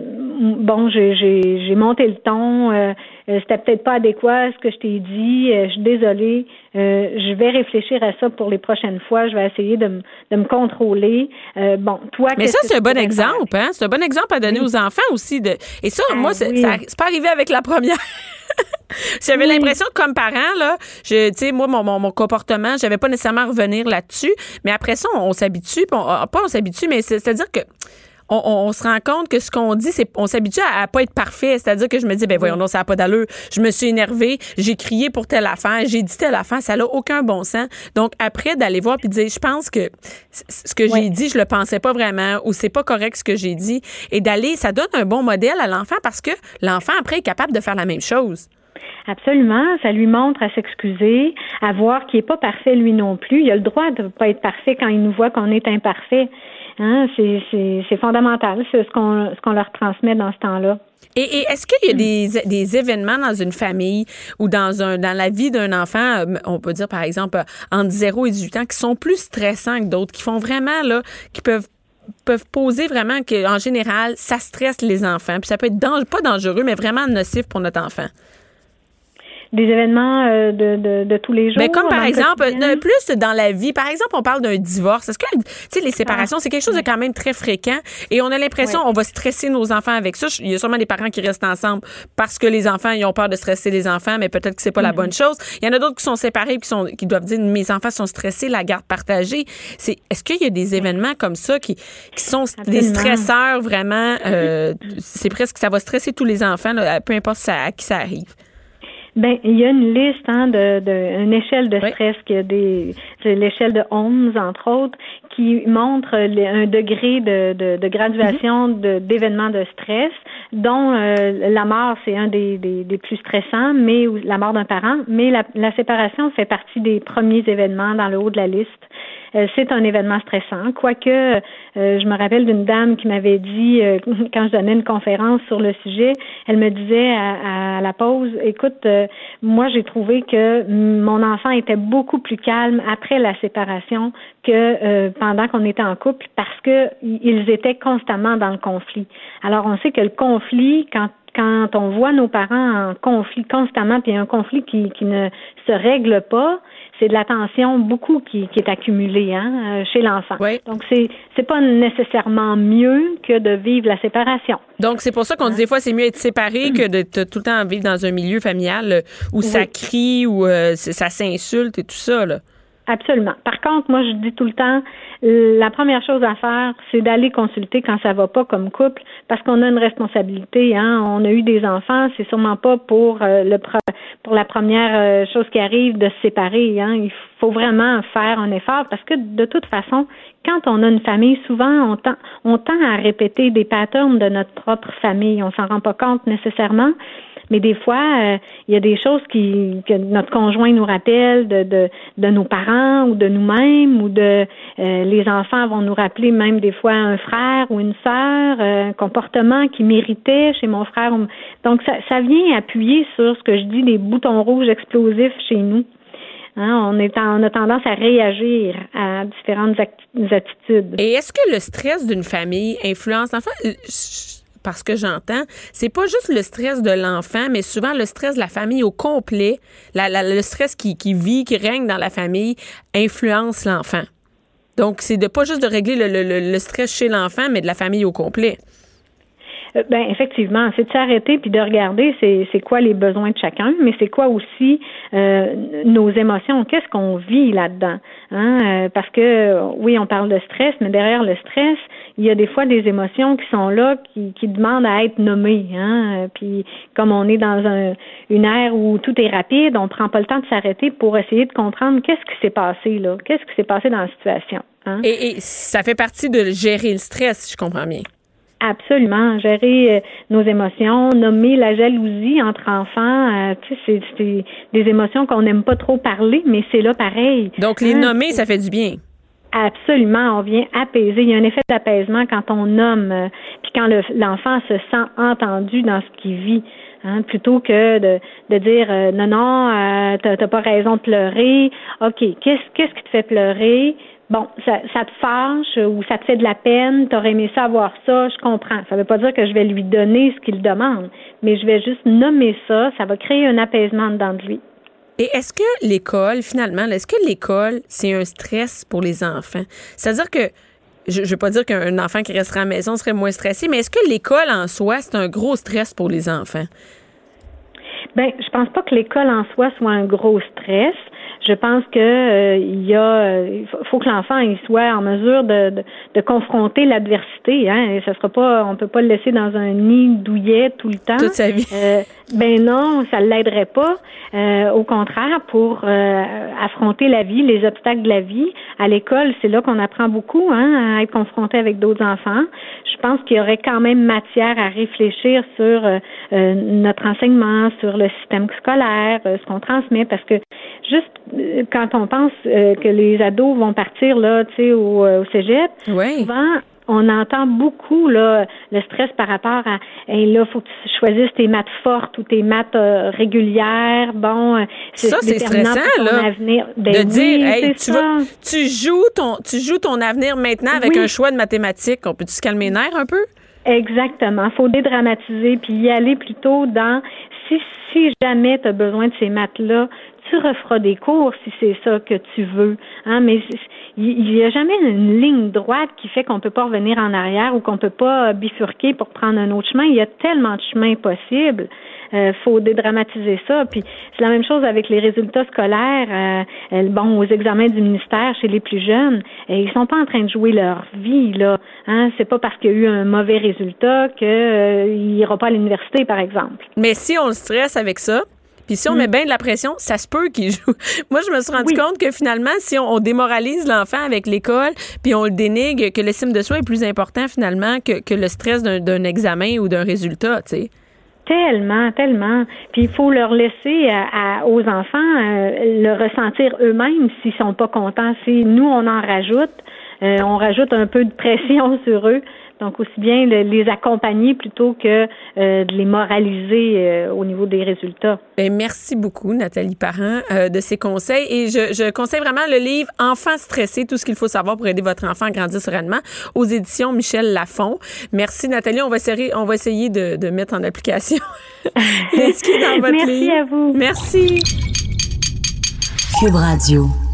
Speaker 7: bon j'ai j'ai j'ai monté le ton euh, euh, c'était peut-être pas adéquat ce que je t'ai dit euh, je suis désolée euh, je vais réfléchir à ça pour les prochaines fois je vais essayer de me de me contrôler Euh, bon toi
Speaker 3: Mais ça, c'est un bon exemple, hein? C'est un bon exemple à donner aux enfants aussi. De... Et ça,
Speaker 7: Ah
Speaker 3: moi, c'est
Speaker 7: oui.
Speaker 3: pas arrivé avec la première. J'avais
Speaker 7: Oui.
Speaker 3: l'impression que comme parent, là, je, tu sais, moi, mon, mon, mon comportement, j'avais pas nécessairement à revenir là-dessus. Mais après ça, on, on s'habitue, on- ah, pas on s'habitue, mais c'est- c'est-à-dire que on, on- on se rend compte que ce qu'on dit, c'est on s'habitue à, à pas être parfait. C'est-à-dire que je me dis, ben voyons, non, ça n'a pas d'allure. Je me suis énervée, j'ai crié pour telle affaire, j'ai dit telle affaire, ça n'a aucun bon sens. Donc après, d'aller voir puis de dire, je pense que ce que j'ai dit, je le pensais pas vraiment, ou c'est pas correct ce que j'ai dit, et d'aller, ça donne un bon modèle à l'enfant parce que l'enfant après est capable de faire la même chose.
Speaker 7: Absolument, ça lui montre à s'excuser, à voir qu'il n'est pas parfait lui non plus. Il a le droit de ne pas être parfait quand il nous voit qu'on est imparfait. Hein, c'est, fondamental, c'est ce qu'on, leur transmet dans ce temps-là.
Speaker 3: Et, est-ce qu'il y a des, des événements dans une famille ou dans un dans la vie d'un enfant, euh, on peut dire par exemple euh, entre 0 et 18 ans, qui sont plus stressants que d'autres, qui font vraiment là, qui peuvent poser vraiment que en général ça stresse les enfants puis ça peut être pas dangereux mais vraiment nocif pour notre enfant?
Speaker 7: Des événements euh, de, de, de tous les jours.
Speaker 3: Mais comme par exemple, euh, plus dans la vie, par exemple, on parle d'un divorce. Est-ce que, tu sais, les séparations,
Speaker 7: Ah.
Speaker 3: c'est quelque chose de quand même très fréquent et on a l'impression
Speaker 7: Ouais.
Speaker 3: on va stresser nos enfants avec ça. Il y a sûrement des parents qui restent ensemble parce que les enfants, ils ont peur de stresser les enfants, mais peut-être que c'est pas la
Speaker 7: Mm-hmm.
Speaker 3: bonne chose. Il y en a d'autres qui sont séparés qui sont, qui doivent dire, mes enfants sont stressés, la garde partagée. C'est, est-ce qu'il y a des événements comme ça qui, qui sont des stresseurs vraiment, euh, c'est presque, ça va stresser tous les enfants, là, peu importe ça- à qui ça arrive?
Speaker 7: Ben, il y a une liste, hein, de, de une échelle de
Speaker 3: Oui.
Speaker 7: stress qui a des, c'est l'échelle de 11, entre autres, qui montrent un degré de, de, de graduation mm-hmm. d'événements de, stress, dont euh, la mort, c'est un des, des, des, plus stressants, mais la mort d'un parent, mais la, la séparation fait partie des premiers événements dans le haut de la liste. Euh, c'est un événement stressant. Quoique, euh, je me rappelle d'une dame qui m'avait dit, euh, quand je donnais une conférence sur le sujet, elle me disait à, la pause, écoute, moi j'ai trouvé que mon enfant était beaucoup plus calme après la séparation que pendant qu'on était en couple parce que ils étaient constamment dans le conflit. Alors on sait que le conflit, quand quand on voit nos parents en conflit constamment, puis un conflit qui, qui ne se règle pas, c'est de l'attention beaucoup qui, qui, est accumulée hein, euh, chez l'enfant. Donc c'est c'est pas nécessairement mieux que de vivre la séparation.
Speaker 3: Donc c'est pour ça qu'on dit des fois c'est mieux être séparé que de tout le temps vivre dans un milieu familial euh, où ça crie où euh, ça s'insulte et tout ça là.
Speaker 7: Absolument. Par contre, moi, je dis tout le temps, la première chose à faire, c'est d'aller consulter quand ça va pas comme couple, parce qu'on a une responsabilité. Hein. On a eu des enfants, c'est sûrement pas pour euh, pour la première euh, chose qui arrive de se séparer. Hein. Il faut vraiment faire un effort, parce que de toute façon, quand on a une famille, souvent on tend, on tend à répéter des patterns de notre propre famille. On s'en rend pas compte nécessairement. Mais des fois, euh, il y a des choses qui que notre conjoint nous rappelle de, de, de nos parents ou de nous-mêmes ou de euh, les enfants vont nous rappeler même des fois un frère ou une sœur, euh, un comportement qui méritait chez mon frère. Donc ça, ça vient appuyer sur ce que je dis des boutons rouges explosifs chez nous. Hein, on, est on a tendance à réagir à différentes attitudes.
Speaker 3: Et est-ce que le stress d'une famille influence? L'enfant? Parce que j'entends, c'est pas juste le stress de l'enfant, mais souvent le stress de la famille au complet, le stress qui, vit, qui règne dans la famille, influence l'enfant. Donc, c'est de pas juste de régler le, stress chez l'enfant, mais de la famille au complet.
Speaker 7: Euh, ben effectivement, c'est de s'arrêter puis de regarder c'est quoi les besoins de chacun, mais c'est quoi aussi euh, nos émotions, qu'est-ce qu'on vit là-dedans, hein? Euh, parce que oui, on parle de stress, mais derrière le stress, il y a des fois des émotions qui sont là, qui, qui demandent à être nommées. Hein? Puis comme on est dans un, une ère où tout est rapide, on prend pas le temps de s'arrêter pour essayer de comprendre qu'est-ce qui s'est passé là, qu'est-ce qui s'est passé dans la situation. Hein?
Speaker 3: Et, et, ça fait partie de gérer le stress, si je comprends bien.
Speaker 7: Absolument, gérer euh, nos émotions, nommer la jalousie entre enfants, euh, tu sais, c'est des émotions qu'on n'aime pas trop parler, mais c'est là pareil.
Speaker 3: Donc les hein? nommer, ça fait du bien.
Speaker 7: Absolument, on vient apaiser. Il y a un effet d'apaisement quand on nomme, euh, puis quand l'enfant se sent entendu dans ce qu'il vit. Hein, plutôt que de, de dire euh, non non euh, t'as pas raison de pleurer. Ok qu'est-ce qu'est-ce qui te fait pleurer bon ça, ça te fâche ou ça te fait de la peine. T'aurais aimé savoir ça je comprends. Ça veut pas dire que je vais lui donner ce qu'il demande mais je vais juste nommer ça. Ça va créer un apaisement dedans de lui
Speaker 3: et est-ce que l'école, finalement, est-ce que l'école, c'est un stress pour les enfants? C'est-à-dire que, je ne veux pas dire qu'un enfant qui resterait à la maison serait moins stressé, mais est-ce que l'école en soi, c'est un gros stress pour les enfants?
Speaker 7: Ben, je pense pas que l'école en soi soit un gros stress je pense que euh, il y a, il faut que l'enfant il soit en mesure de, de, de confronter l'adversité. Hein, et ça sera pas, on peut pas le laisser dans un nid douillet tout le temps.
Speaker 3: Toute sa vie.
Speaker 7: Euh, ben non, ça l'aiderait pas. Euh, au contraire, pour affronter la vie, les obstacles de la vie, à l'école, c'est là qu'on apprend beaucoup, hein, à être confronté avec d'autres enfants. Je pense qu'il y aurait quand même matière à réfléchir sur notre enseignement, sur le système scolaire, ce qu'on transmet, parce que juste quand on pense euh, que les ados vont partir là, tu sais, au, euh, au cégep, souvent on entend beaucoup là le stress par rapport à hey, là faut que tu choisisses tes maths fortes ou tes maths euh, régulières. Bon
Speaker 3: ça c'est stressant là avenir. Ben de dire hey, tu, tu joues ton tu joues ton avenir maintenant avec un choix de mathématiques. On peut tu se calmer les nerfs un peu?
Speaker 7: Exactement. Faut dédramatiser puis y aller plutôt dans si si jamais tu as besoin de ces maths-là, tu referas des cours si c'est ça que tu veux. Hein, mais il n'y a jamais une ligne droite qui fait qu'on peut pas revenir en arrière ou qu'on peut pas bifurquer pour prendre un autre chemin. Il y a tellement de chemins possibles. Euh, faut dédramatiser ça. Puis c'est la même chose avec les résultats scolaires. Euh, euh, bon, aux examens du ministère chez les plus jeunes, et ils sont pas en train de jouer leur vie là. Hein, c'est pas parce qu'il y a eu un mauvais résultat qu'il euh, ira pas à l'université, par exemple.
Speaker 3: Mais si on le stresse avec ça, Puis si on met bien de la pression, ça se peut qu'il joue. Moi, je me suis rendu compte que finalement, si on, on démoralise l'enfant avec l'école, puis on le dénigre, que l'estime de soi est plus important finalement que, que le stress d'un d'un examen ou d'un résultat, tu sais.
Speaker 7: Tellement, tellement. Puis il faut leur laisser à, à- aux enfants euh, le ressentir eux-mêmes s'ils sont pas contents. Si nous on en rajoute, euh, on rajoute un peu de pression sur eux. Donc aussi bien le- les accompagner plutôt que euh, de les moraliser euh, au niveau des résultats.
Speaker 3: Ben, merci beaucoup, Nathalie Parent, euh, de ces conseils. Et je, je conseille vraiment le livre Enfants stressés, tout ce qu'il faut savoir pour aider votre enfant à grandir sereinement, aux éditions Michel Lafon. Merci, Nathalie. On va essayer, on va essayer de, de mettre en application ce qui est dans votre
Speaker 7: Merci
Speaker 3: livre.
Speaker 7: à vous.
Speaker 3: Merci.
Speaker 1: Cube Radio.